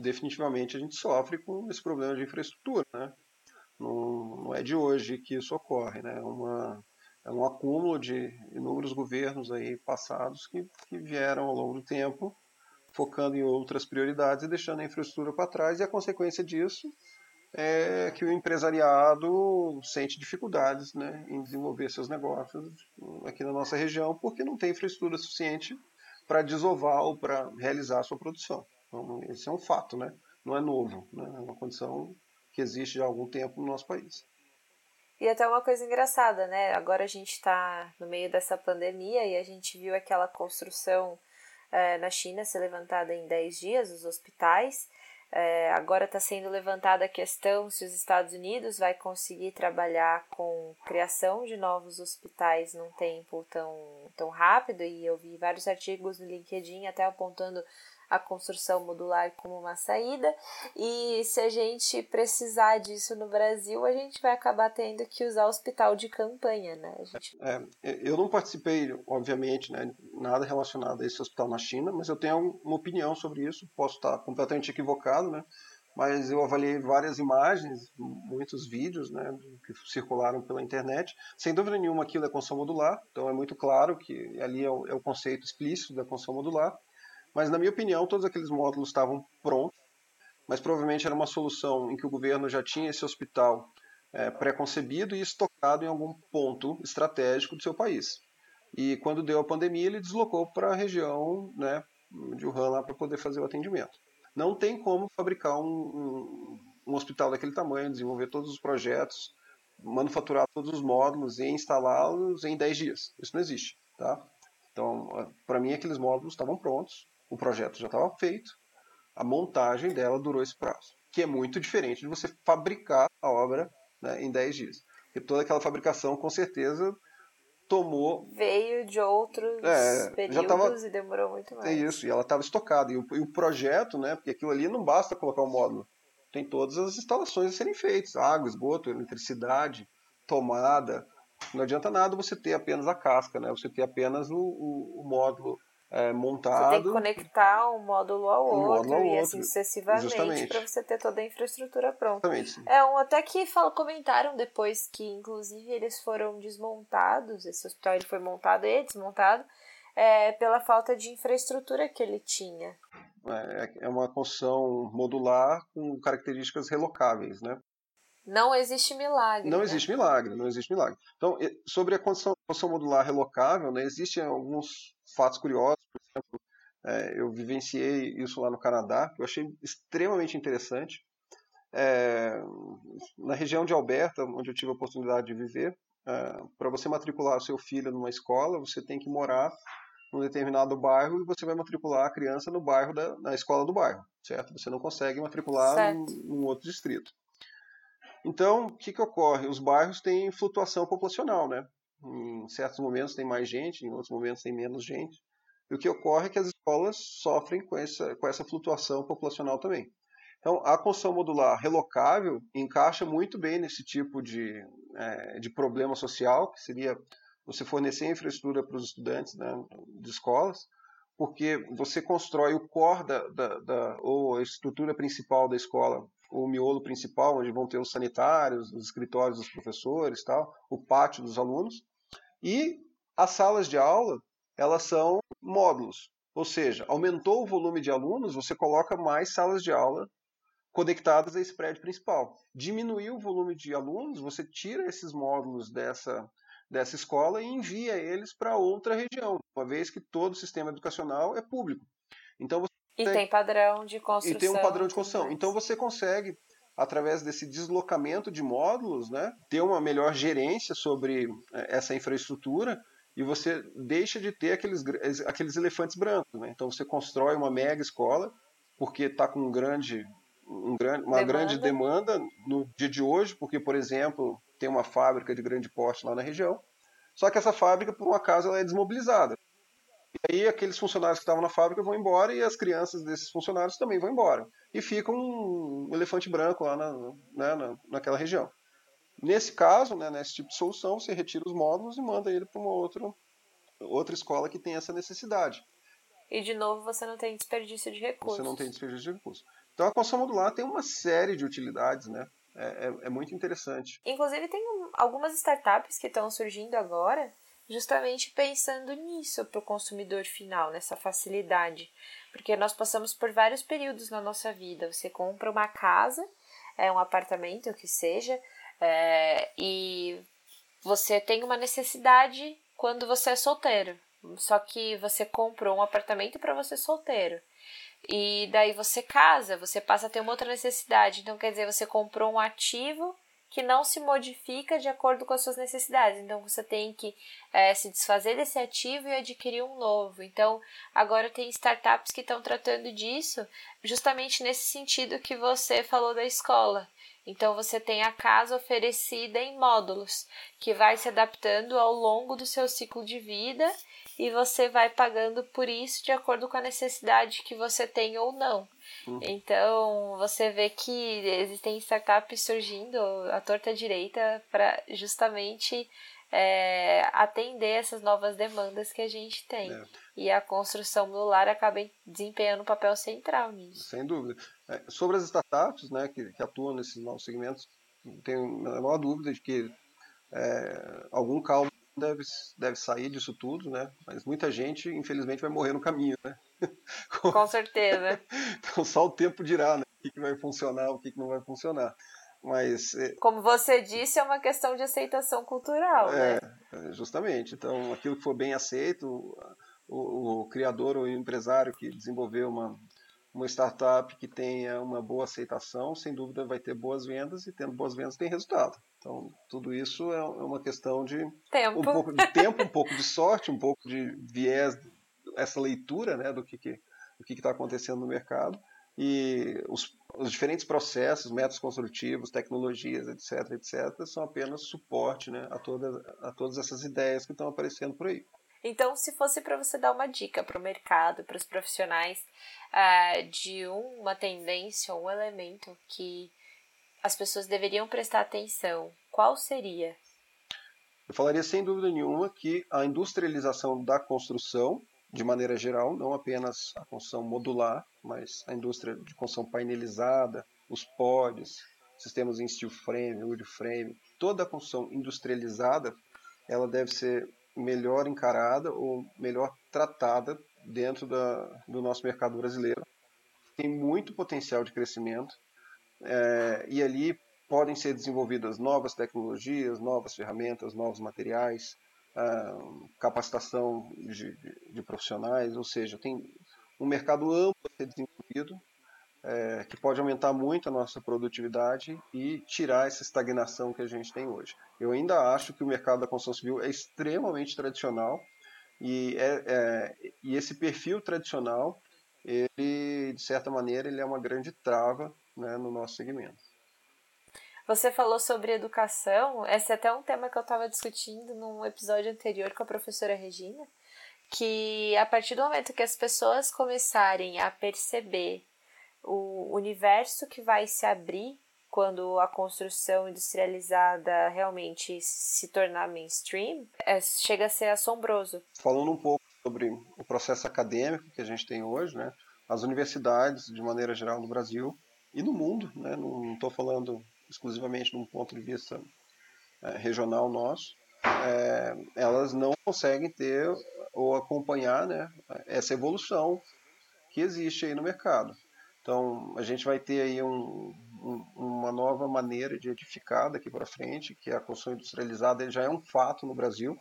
definitivamente a gente sofre com esse problema de infraestrutura, né? Não, não é de hoje que isso ocorre, né? Uma, é um acúmulo de inúmeros governos aí passados que, que vieram ao longo do tempo focando em outras prioridades e deixando a infraestrutura para trás e a consequência disso é que o empresariado sente dificuldades né, em desenvolver seus negócios aqui na nossa região porque não tem infraestrutura suficiente para desovar ou para realizar a sua produção. Esse é um fato, né? não é novo, né? é uma condição que existe já há algum tempo no nosso país. E até uma coisa engraçada, né? Agora a gente está no meio dessa pandemia e a gente viu aquela construção é, na China ser levantada em 10 dias, os hospitais. É, agora está sendo levantada a questão se os Estados Unidos vai conseguir trabalhar com criação de novos hospitais num tempo tão, tão rápido, e eu vi vários artigos no LinkedIn até apontando a construção modular como uma saída. E se a gente precisar disso no Brasil, a gente vai acabar tendo que usar hospital de campanha, né? Gente... É, eu não participei, obviamente, né, nada relacionado a esse hospital na China, mas eu tenho uma opinião sobre isso. Posso estar completamente equivocado, né? Mas eu avaliei várias imagens, muitos vídeos, né, que circularam pela internet. Sem dúvida nenhuma, aquilo é construção modular. Então é muito claro que ali é o, é o conceito explícito da construção modular. Mas, na minha opinião, todos aqueles módulos estavam prontos, mas provavelmente era uma solução em que o governo já tinha esse hospital é, pré-concebido e estocado em algum ponto estratégico do seu país. E quando deu a pandemia, ele deslocou para a região né, de Wuhan lá para poder fazer o atendimento. Não tem como fabricar um, um, um hospital daquele tamanho, desenvolver todos os projetos, manufaturar todos os módulos e instalá-los em 10 dias. Isso não existe. Tá? Então, para mim, aqueles módulos estavam prontos, o projeto já estava feito, a montagem dela durou esse prazo, que é muito diferente de você fabricar a obra né, em 10 dias. Porque toda aquela fabricação, com certeza, tomou. Veio de outros é, períodos tava, e demorou muito mais. É isso, e ela estava estocada. E o, e o, projeto, né, porque aquilo ali não basta colocar o um módulo, tem todas as instalações a serem feitas: água, esgoto, eletricidade, tomada. Não adianta nada você ter apenas a casca, né? Você ter apenas o, o, o módulo é, montado. Você tem que conectar um módulo ao um outro módulo ao e assim sucessivamente para você ter toda a infraestrutura pronta. Exatamente. É um até que fala, comentaram depois que inclusive eles foram desmontados, esse hospital ele foi montado e desmontado é, pela falta de infraestrutura que ele tinha. É, é uma construção modular com características relocáveis, né? Não existe milagre. Não né? existe milagre, não existe milagre. Então, sobre a construção, construção modular relocável, né, existem alguns fatos curiosos. Por exemplo, é, eu vivenciei isso lá no Canadá, que eu achei extremamente interessante. É, na região de Alberta, onde eu tive a oportunidade de viver, é, para você matricular o seu filho numa escola, você tem que morar num determinado bairro e você vai matricular a criança no bairro da, na escola do bairro, certo? Você não consegue matricular num, num, outro distrito. Então, o que, que ocorre? Os bairros têm flutuação populacional, né? Em certos momentos tem mais gente, em outros momentos tem menos gente. E o que ocorre é que as escolas sofrem com essa, com essa flutuação populacional também. Então, a construção modular relocável encaixa muito bem nesse tipo de, é, de problema social, que seria você fornecer infraestrutura para os estudantes né, de escolas, porque você constrói o core da, da, da, ou a estrutura principal da escola, o miolo principal, onde vão ter os sanitários, os escritórios dos professores, tal, o pátio dos alunos, e as salas de aula, elas são módulos. Ou seja, aumentou o volume de alunos, você coloca mais salas de aula conectadas a esse prédio principal. Diminuiu o volume de alunos, você tira esses módulos dessa, dessa escola e envia eles para outra região, uma vez que todo o sistema educacional é público. Então e tem padrão de construção. E tem um padrão de construção. Então você consegue, através desse deslocamento de módulos, né, ter uma melhor gerência sobre eh, essa infraestrutura e você deixa de ter aqueles, aqueles elefantes brancos. Né? Então você constrói uma mega escola, porque está com um grande um grande, uma demanda. grande demanda no dia de hoje, porque, por exemplo, tem uma fábrica de grande porte lá na região, só que essa fábrica, por um acaso, ela é desmobilizada. E aí aqueles funcionários que estavam na fábrica vão embora e as crianças desses funcionários também vão embora. E fica um elefante branco lá na, né, na, naquela região. Nesse caso, né, nesse tipo de solução, você retira os módulos e manda ele para uma outra, outra escola que tem essa necessidade. E de novo você não tem desperdício de recursos. Você não tem desperdício de recursos. Então a construção modular tem uma série de utilidades, né? É, é, é muito interessante. Inclusive tem algumas startups que estão surgindo agora justamente pensando nisso para o consumidor final, nessa facilidade. Porque nós passamos por vários períodos na nossa vida. Você compra uma casa, é um apartamento, o que seja, é, e você tem uma necessidade quando você é solteiro. Só que você comprou um apartamento para você solteiro. E daí você casa, você passa a ter uma outra necessidade. Então, quer dizer, você comprou um ativo que não se modifica de acordo com as suas necessidades. Então, você tem que é, se desfazer desse ativo e adquirir um novo. Então, agora tem startups que estão tratando disso justamente nesse sentido que você falou da escola. Então, você tem a casa oferecida em módulos, que vai se adaptando ao longo do seu ciclo de vida e você vai pagando por isso de acordo com a necessidade que você tem ou não. Uhum. Então, você vê que existem startups surgindo à torta direita para justamente é, atender essas novas demandas que a gente tem. É. E a construção modular acaba desempenhando um papel central nisso. Sem dúvida. É, sobre as startups né, que, que, atuam nesses novos segmentos, tenho a menor dúvida de que é, algum calmo deve, deve sair disso tudo, né? Mas muita gente, infelizmente, vai morrer no caminho, né? Com certeza. então só o tempo dirá, né? O que, que vai funcionar, o que, que não vai funcionar. Mas, é... Como você disse, é uma questão de aceitação cultural, é, né? Justamente. Então, aquilo que for bem aceito, o, o, criador ou o empresário que desenvolveu uma, uma startup que tenha uma boa aceitação, sem dúvida vai ter boas vendas e tendo boas vendas tem resultado. Então, tudo isso é, é uma questão de tempo. um pouco de tempo, um pouco de sorte, um pouco de viés, essa leitura né, do que está que, que tá acontecendo no mercado e os, os, diferentes processos, métodos construtivos, tecnologias, etc., etc., são apenas suporte né, a, todas, a todas essas ideias que estão aparecendo por aí. Então, se fosse para você dar uma dica para o mercado, para os profissionais, uh, de uma tendência ou um elemento que as pessoas deveriam prestar atenção, qual seria? Eu falaria sem dúvida nenhuma que a industrialização da construção, de maneira geral, não apenas a construção modular, mas a indústria de construção painelizada, os pods, sistemas em steel frame, wood frame, toda a construção industrializada, ela deve ser melhor encarada ou melhor tratada dentro da, do nosso mercado brasileiro. Tem muito potencial de crescimento é, e ali podem ser desenvolvidas novas tecnologias, novas ferramentas, novos materiais, capacitação de, de, de, profissionais, ou seja, tem um mercado amplo a ser desenvolvido é, que pode aumentar muito a nossa produtividade e tirar essa estagnação que a gente tem hoje. Eu ainda acho que o mercado da construção civil é extremamente tradicional e, é, é, e esse perfil tradicional, ele, de certa maneira, ele é uma grande trava né, no nosso segmento. Você falou sobre educação, esse é até um tema que eu estava discutindo num episódio anterior com a professora Regina, que a partir do momento que as pessoas começarem a perceber o universo que vai se abrir quando a construção industrializada realmente se tornar mainstream, é, chega a ser assombroso. Falando um pouco sobre o processo acadêmico que a gente tem hoje, né? As universidades, de maneira geral, no Brasil e no mundo, né? Não estou falando exclusivamente de um ponto de vista é, regional nosso, é, elas não conseguem ter ou acompanhar né, essa evolução que existe aí no mercado. Então, a gente vai ter aí um, um, uma nova maneira de edificar daqui para frente, que é a construção industrializada já é um fato no Brasil,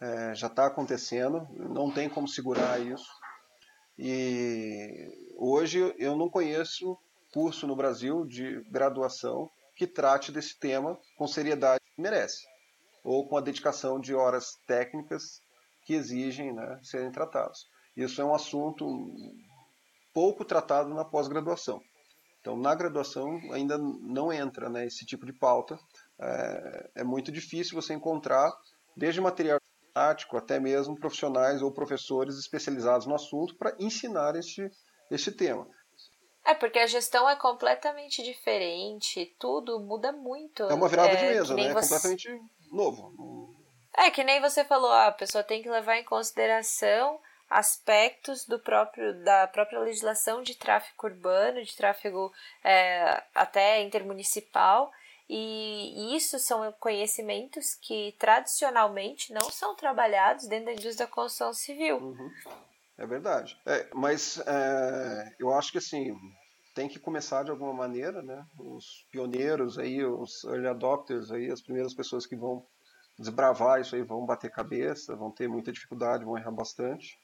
é, já está acontecendo, não tem como segurar isso. E hoje eu não conheço curso no Brasil de graduação que trate desse tema com seriedade que merece, ou com a dedicação de horas técnicas que exigem né, serem tratados. Isso é um assunto pouco tratado na pós-graduação. Então, na graduação ainda não entra né, esse tipo de pauta. É, é muito difícil você encontrar, desde material prático até mesmo profissionais ou professores especializados no assunto para ensinar este, este tema. É, porque a gestão é completamente diferente, tudo muda muito. É uma virada é, de mesa, né? É você... É completamente novo. É, que nem você falou, a pessoa tem que levar em consideração aspectos do próprio da própria legislação de tráfego urbano, de tráfego é, até intermunicipal, e isso são conhecimentos que tradicionalmente não são trabalhados dentro da indústria da construção civil. Uhum. É verdade. É, mas é, eu acho que assim tem que começar de alguma maneira, né? Os pioneiros aí, os early adopters aí, as primeiras pessoas que vão desbravar isso aí vão bater cabeça, vão ter muita dificuldade, vão errar bastante.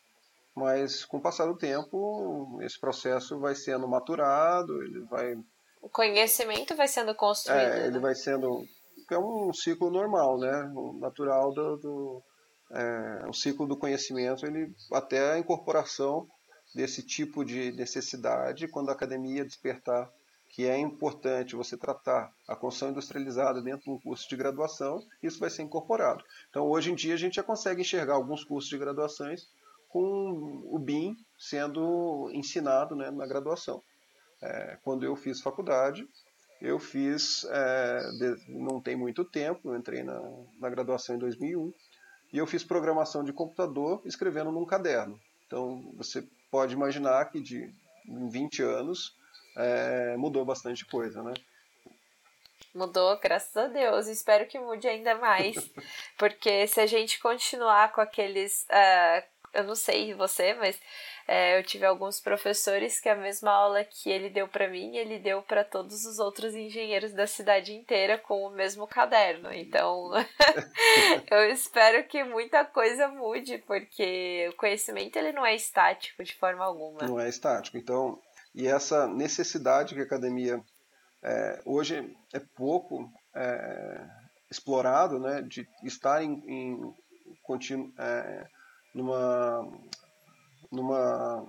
Mas com o passar do tempo, esse processo vai sendo maturado, ele vai o conhecimento vai sendo construído. É, ele né? vai sendo é um ciclo normal, né? Natural do, do é, o ciclo do conhecimento, ele até a incorporação desse tipo de necessidade quando a academia despertar que é importante você tratar a construção industrializada dentro de um curso de graduação, isso vai ser incorporado. Então, hoje em dia, a gente já consegue enxergar alguns cursos de graduações com o BIM sendo ensinado né, na graduação. É, quando eu fiz faculdade, eu fiz, é, de, não tem muito tempo, eu entrei na, na graduação em 2001, e eu fiz programação de computador escrevendo num caderno. Então, você pode imaginar que de 20 anos é, mudou bastante coisa, né? Mudou, graças a Deus. Espero que mude ainda mais. Porque se a gente continuar com aqueles. Uh, eu não sei você, mas é, eu tive alguns professores que a mesma aula que ele deu para mim, ele deu para todos os outros engenheiros da cidade inteira com o mesmo caderno. Então, eu espero que muita coisa mude, porque o conhecimento ele não é estático de forma alguma. Não é estático. Então, e essa necessidade que a academia é, hoje é pouco é, explorado, né, de estar em, em contínuo, é, numa numa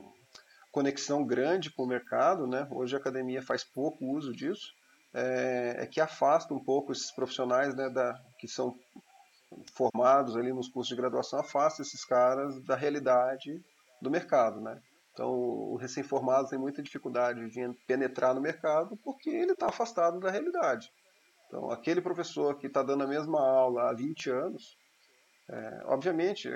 conexão grande com o mercado, né? Hoje a academia faz pouco uso disso, é, é que afasta um pouco esses profissionais, né, da, que são formados ali nos cursos de graduação, afasta esses caras da realidade do mercado, né? Então, o recém-formado tem muita dificuldade de penetrar no mercado porque ele está afastado da realidade. Então, aquele professor que está dando a mesma aula há 20 anos, é, obviamente,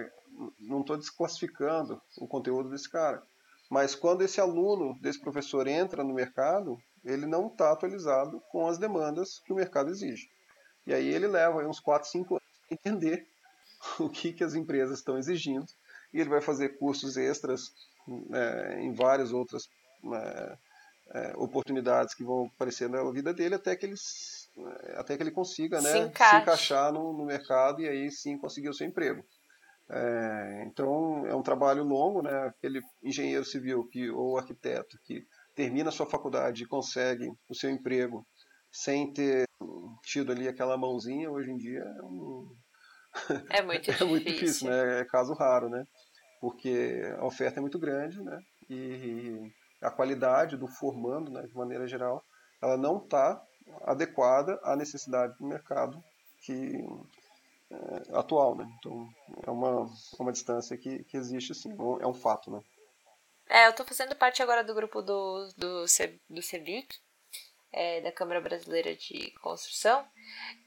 não estou desclassificando o conteúdo desse cara. Mas quando esse aluno desse professor entra no mercado, ele não está atualizado com as demandas que o mercado exige. E aí ele leva uns 4, 5 anos para entender o que, que as empresas estão exigindo. E ele vai fazer cursos extras é, em várias outras é, é, oportunidades que vão aparecer na vida dele até que ele, até que ele consiga né, se, se encaixar no, no mercado e aí sim conseguir o seu emprego. É, então é um trabalho longo, né? Aquele engenheiro civil que, ou arquiteto que termina a sua faculdade e consegue o seu emprego sem ter tido ali aquela mãozinha, hoje em dia é, um... é muito difícil. é muito difícil, né? É caso raro, né? Porque a oferta é muito grande, né? E a qualidade do formando, né, de maneira geral, ela não está adequada à necessidade do mercado que é, atual, né? Então é uma, uma distância que, que existe sim, é um fato, né? É, eu estou fazendo parte agora do grupo do, do, do CEVIC, é, da Câmara Brasileira de Construção,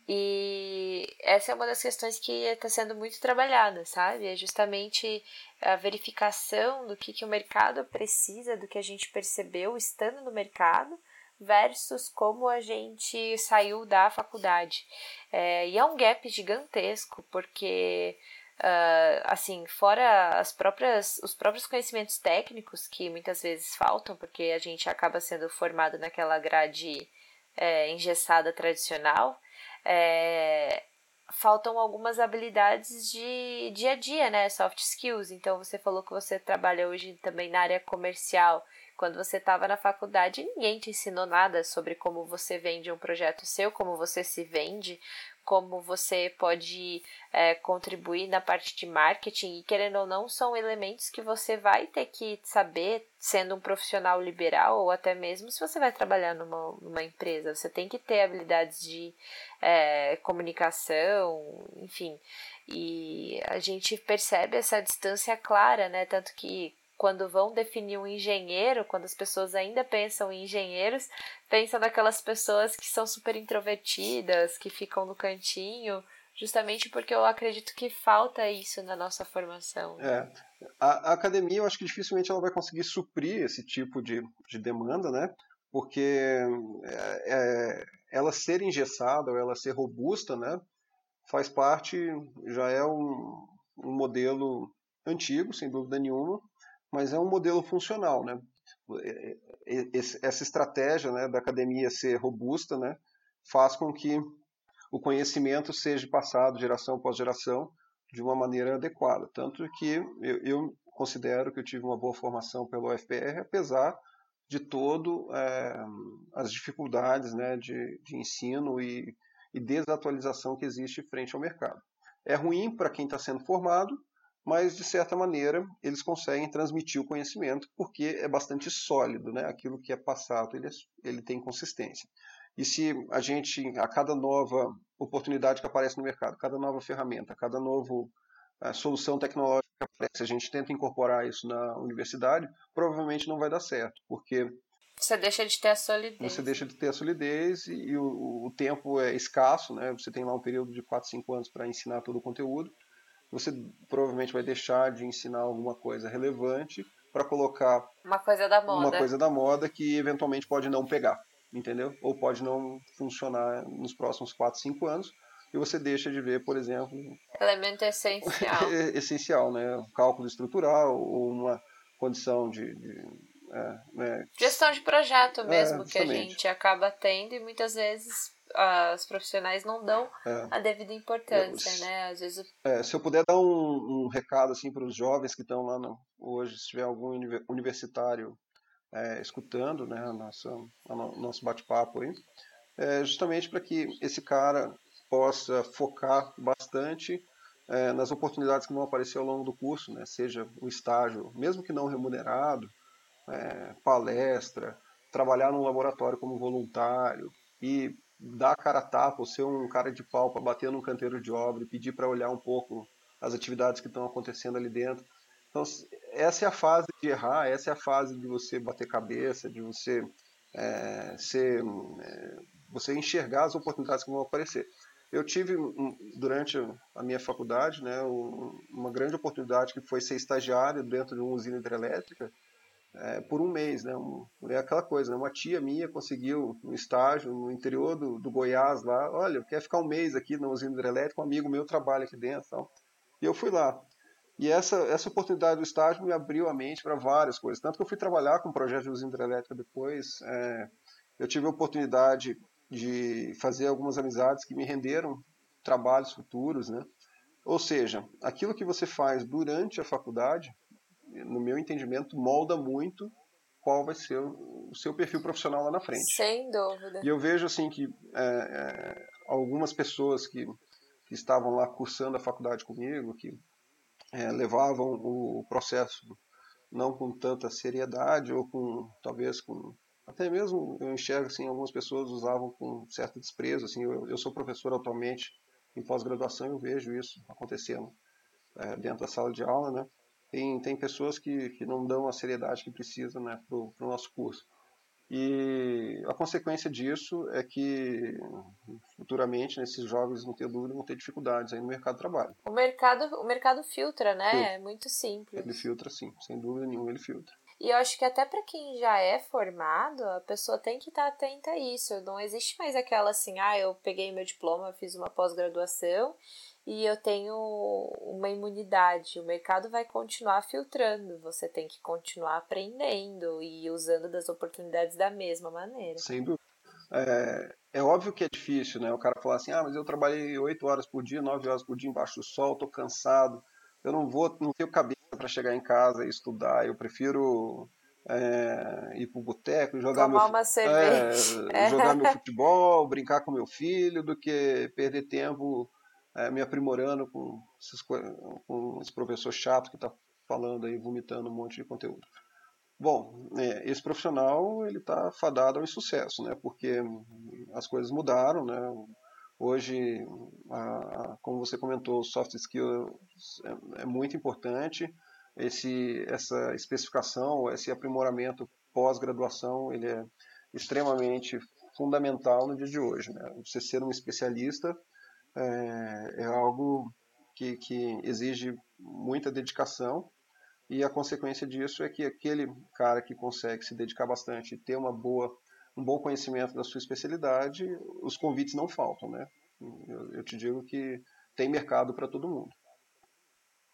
e essa é uma das questões que está sendo muito trabalhada, sabe? É justamente a verificação do que, que o mercado precisa, do que a gente percebeu estando no mercado, versus como a gente saiu da faculdade. É, e é um gap gigantesco, porque Uh, assim, fora as próprias, os próprios conhecimentos técnicos que muitas vezes faltam, porque a gente acaba sendo formado naquela grade é, engessada tradicional, é, faltam algumas habilidades de dia a dia, né? Soft skills. Então, você falou que você trabalha hoje também na área comercial. Quando você estava na faculdade, ninguém te ensinou nada sobre como você vende um projeto seu, como você se vende, como você pode é, contribuir na parte de marketing. E querendo ou não são elementos que você vai ter que saber sendo um profissional liberal ou até mesmo se você vai trabalhar numa, numa empresa. Você tem que ter habilidades de é, comunicação enfim. E a gente percebe essa distância clara né? Tanto que quando vão definir um engenheiro, quando as pessoas ainda pensam em engenheiros, pensam naquelas pessoas que são super introvertidas, que ficam no cantinho, justamente porque eu acredito que falta isso na nossa formação. É. A, a, academia, eu acho que dificilmente ela vai conseguir suprir esse tipo de, de demanda, né? Porque é, é, ela ser engessada ou ela ser robusta, né? Faz parte, já é um, um modelo antigo, sem dúvida nenhuma, mas é um modelo funcional, né? Essa estratégia né, da academia ser robusta, né, faz com que o conhecimento seja passado geração após geração de uma maneira adequada. Tanto que eu, eu considero que eu tive uma boa formação pelo UFPR, apesar de todo é, as dificuldades né, de, de ensino e, e desatualização que existe frente ao mercado. É ruim para quem está sendo formado, mas de certa maneira eles conseguem transmitir o conhecimento porque é bastante sólido, né? Aquilo que é passado ele, é, ele tem consistência. E se a gente, a cada nova oportunidade que aparece no mercado, cada nova ferramenta, cada novo uh, solução tecnológica que aparece, a gente tenta incorporar isso na universidade, provavelmente não vai dar certo, porque você deixa de ter a solidez. Você deixa de ter a solidez e, e o, o, tempo é escasso, né? Você tem lá um período de 4, 5 anos para ensinar todo o conteúdo você provavelmente vai deixar de ensinar alguma coisa relevante para colocar uma coisa da moda. Uma coisa da moda que eventualmente pode não pegar, entendeu? Ou pode não funcionar nos próximos 4, 5 anos e você deixa de ver, por exemplo, elemento essencial. essencial, né? Cálculo estrutural ou uma condição de, de é, né? gestão de projeto é, mesmo é, que a gente acaba tendo e muitas vezes as profissionais não dão é. a devida importância, eu, né? Às vezes. É, se eu puder dar um, um recado assim para os jovens que estão lá no, hoje, se tiver algum universitário é, escutando, né, a nossa, a no, nosso bate-papo aí, é justamente para que esse cara possa focar bastante é, nas oportunidades que vão aparecer ao longo do curso, né? Seja o estágio, mesmo que não remunerado, é, palestra, trabalhar num laboratório como voluntário e dar cara a tapa, ou ser um cara de pau para bater num canteiro de obra e pedir para olhar um pouco as atividades que estão acontecendo ali dentro. Então, essa é a fase de errar, essa é a fase de você bater cabeça, de você é, ser, é, você enxergar as oportunidades que vão aparecer. Eu tive durante a minha faculdade, né, uma grande oportunidade que foi ser estagiário dentro de uma usina hidrelétrica é, por um mês, né? Um, é aquela coisa, né? Uma tia minha conseguiu um estágio no interior do, do Goiás lá, olha, quer ficar um mês aqui na usina hidrelétrica, um amigo meu trabalha aqui dentro, tal. E eu fui lá. E essa, essa oportunidade do estágio me abriu a mente para várias coisas. Tanto que eu fui trabalhar com um projeto de usina hidrelétrica depois. É, eu tive a oportunidade de fazer algumas amizades que me renderam trabalhos futuros, né? Ou seja, aquilo que você faz durante a faculdade no meu entendimento, molda muito qual vai ser o seu perfil profissional lá na frente. Sem dúvida. E eu vejo assim que é, é, algumas pessoas que, que, estavam lá cursando a faculdade comigo, que é, levavam o processo não com tanta seriedade ou com talvez com até mesmo eu enxergo assim algumas pessoas usavam com certo desprezo assim eu, eu sou professor atualmente em pós-graduação eu vejo isso acontecendo é, dentro da sala de aula, né? Tem, tem pessoas que, que não dão a seriedade que precisam né, para o nosso curso. E a consequência disso é que futuramente nesses jovens não ter dúvida vão ter dificuldades aí no mercado de trabalho. O mercado, o mercado filtra, né? É muito simples. Ele filtra sim, sem dúvida nenhuma ele filtra. E eu acho que até para quem já é formado, a pessoa tem que estar tá atenta a isso. Não existe mais aquela assim, ah, eu peguei meu diploma, fiz uma pós-graduação e eu tenho uma imunidade. O mercado vai continuar filtrando, você tem que continuar aprendendo e usando das oportunidades da mesma maneira. Sem dúvida. É, é óbvio que é difícil, né? O cara falar assim, ah, mas eu trabalhei oito horas por dia, nove horas por dia embaixo do sol, tô cansado, eu não vou, não tenho cabeça para chegar em casa e estudar, eu prefiro é, ir pro boteco, jogar Tomar meu. É, jogar meu futebol, brincar com meu filho, do que perder tempo é, me aprimorando com, esses, com esse professor chato que está falando aí, vomitando um monte de conteúdo. Bom, é, esse profissional ele está fadado ao insucesso, né? Porque as coisas mudaram, né? Hoje, a, a, como você comentou, o soft skill é, é, muito importante. Esse, essa especificação, esse aprimoramento pós-graduação, ele é extremamente fundamental no dia de hoje. Né? Você ser um especialista é, é algo que, que exige muita dedicação e a consequência disso é que aquele cara que consegue se dedicar bastante e ter uma boa, um bom conhecimento da sua especialidade, os convites não faltam, né? Eu, eu te digo que tem mercado para todo mundo.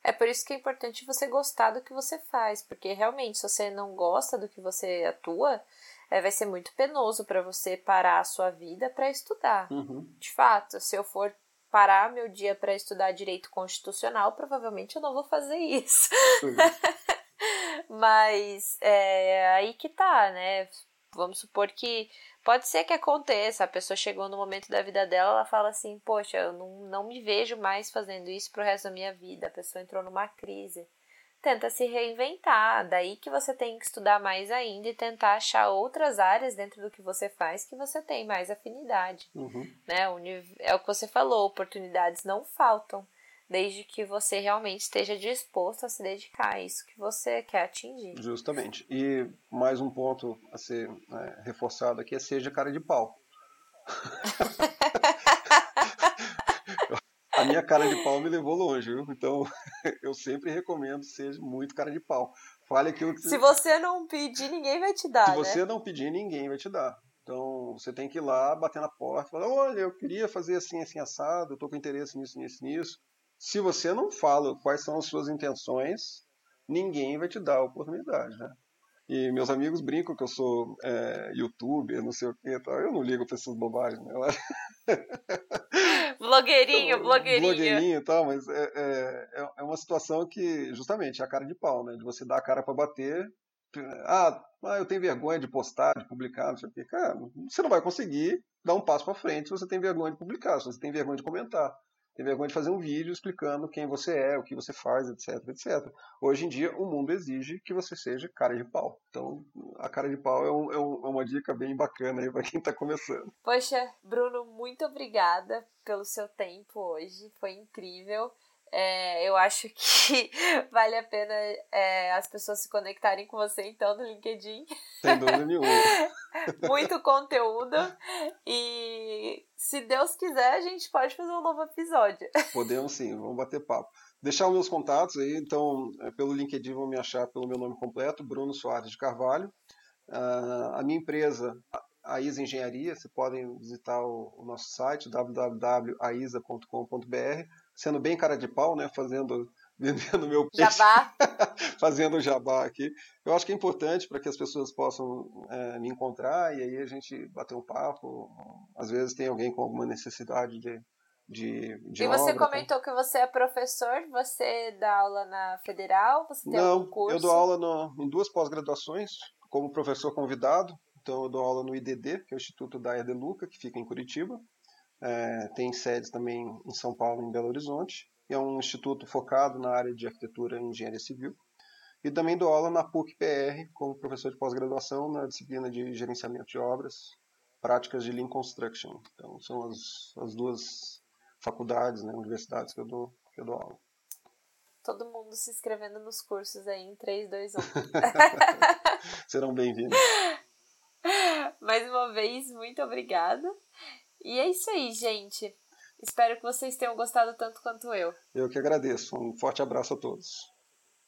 É por isso que é importante você gostar do que você faz, porque realmente, se você não gosta do que você atua, é, vai ser muito penoso para você parar a sua vida para estudar. Uhum. De fato, se eu for parar meu dia para estudar direito constitucional, provavelmente eu não vou fazer isso. Mas é aí que tá, né? Vamos supor que pode ser que aconteça, a pessoa chegou no momento da vida dela, ela fala assim: Poxa, eu não, não me vejo mais fazendo isso pro resto da minha vida. A pessoa entrou numa crise tenta se reinventar. Daí que você tem que estudar mais ainda e tentar achar outras áreas dentro do que você faz que você tem mais afinidade. Uhum. Né? É o que você falou, oportunidades não faltam, desde que você realmente esteja disposto a se dedicar a isso que você quer atingir. Justamente. E mais um ponto a ser é, reforçado aqui é seja cara de pau. a minha cara de pau me levou longe, viu? Então eu sempre recomendo seja muito cara de pau. Fale aquilo que Se você não pedir, ninguém vai te dar. Se né? você não pedir, ninguém vai te dar. Então você tem que ir lá, bater na porta, falar: olha, eu queria fazer assim, assim, assado, eu tô com interesse nisso, nisso, nisso. Se você não fala quais são as suas intenções, ninguém vai te dar a oportunidade, né? E meus amigos brincam que eu sou é, youtuber, não sei o que. Eu não ligo pra essas bobagens, né? blogueirinho, blogueirinho. Blogueirinho e tal, mas é, é, é, uma situação que, justamente, é a cara de pau, né? De você dar a cara para bater. Ah, ah, eu tenho vergonha de postar, de publicar, não sei o quê. Cara, você não vai conseguir dar um passo para frente se você tem vergonha de publicar, se você tem vergonha de comentar tem vergonha de fazer um vídeo explicando quem você é, o que você faz, etc, etc. Hoje em dia, o mundo exige que você seja cara de pau. Então, a cara de pau é, um, é, um, é uma dica bem bacana aí para quem está começando. Poxa, Bruno, muito obrigada pelo seu tempo hoje. Foi incrível. É, eu acho que vale a pena é, as pessoas se conectarem com você então no LinkedIn. Sem dúvida nenhuma. Muito conteúdo. E se Deus quiser, a gente pode fazer um novo episódio. Podemos sim, vamos bater papo. Deixar os meus contatos aí, então, é, pelo LinkedIn vão me achar pelo meu nome completo, Bruno Soares de Carvalho. Uh, a minha empresa, a ISA Engenharia, vocês podem visitar o, o nosso site, www.aisa.com.br sendo bem cara de pau, né? Fazendo, vendendo meu peixe. Jabá. fazendo jabá aqui. Eu acho que é importante para que as pessoas possam é, me encontrar e aí a gente bater um papo. Às vezes tem alguém com alguma necessidade de, de, de E você obra, tá? comentou que você é professor, você dá aula na Federal, você tem Não, curso? eu dou aula no, em duas pós-graduações, como professor convidado. Então eu dou aula no IDD, que é o Instituto da De Luca, que fica em Curitiba. É, tem sedes também em São Paulo e em Belo Horizonte. É um instituto focado na área de arquitetura e engenharia civil. E também dou aula na PUC-PR como professor de pós-graduação na disciplina de gerenciamento de obras, práticas de Lean Construction. Então, são as, as duas faculdades, né, universidades que eu dou, que eu dou aula. Todo mundo se inscrevendo nos cursos aí em 3, 2, 1. Serão bem-vindos. Mais uma vez, muito obrigada. E é isso aí, gente. Espero que vocês tenham gostado tanto quanto eu. Eu que agradeço. Um forte abraço a todos.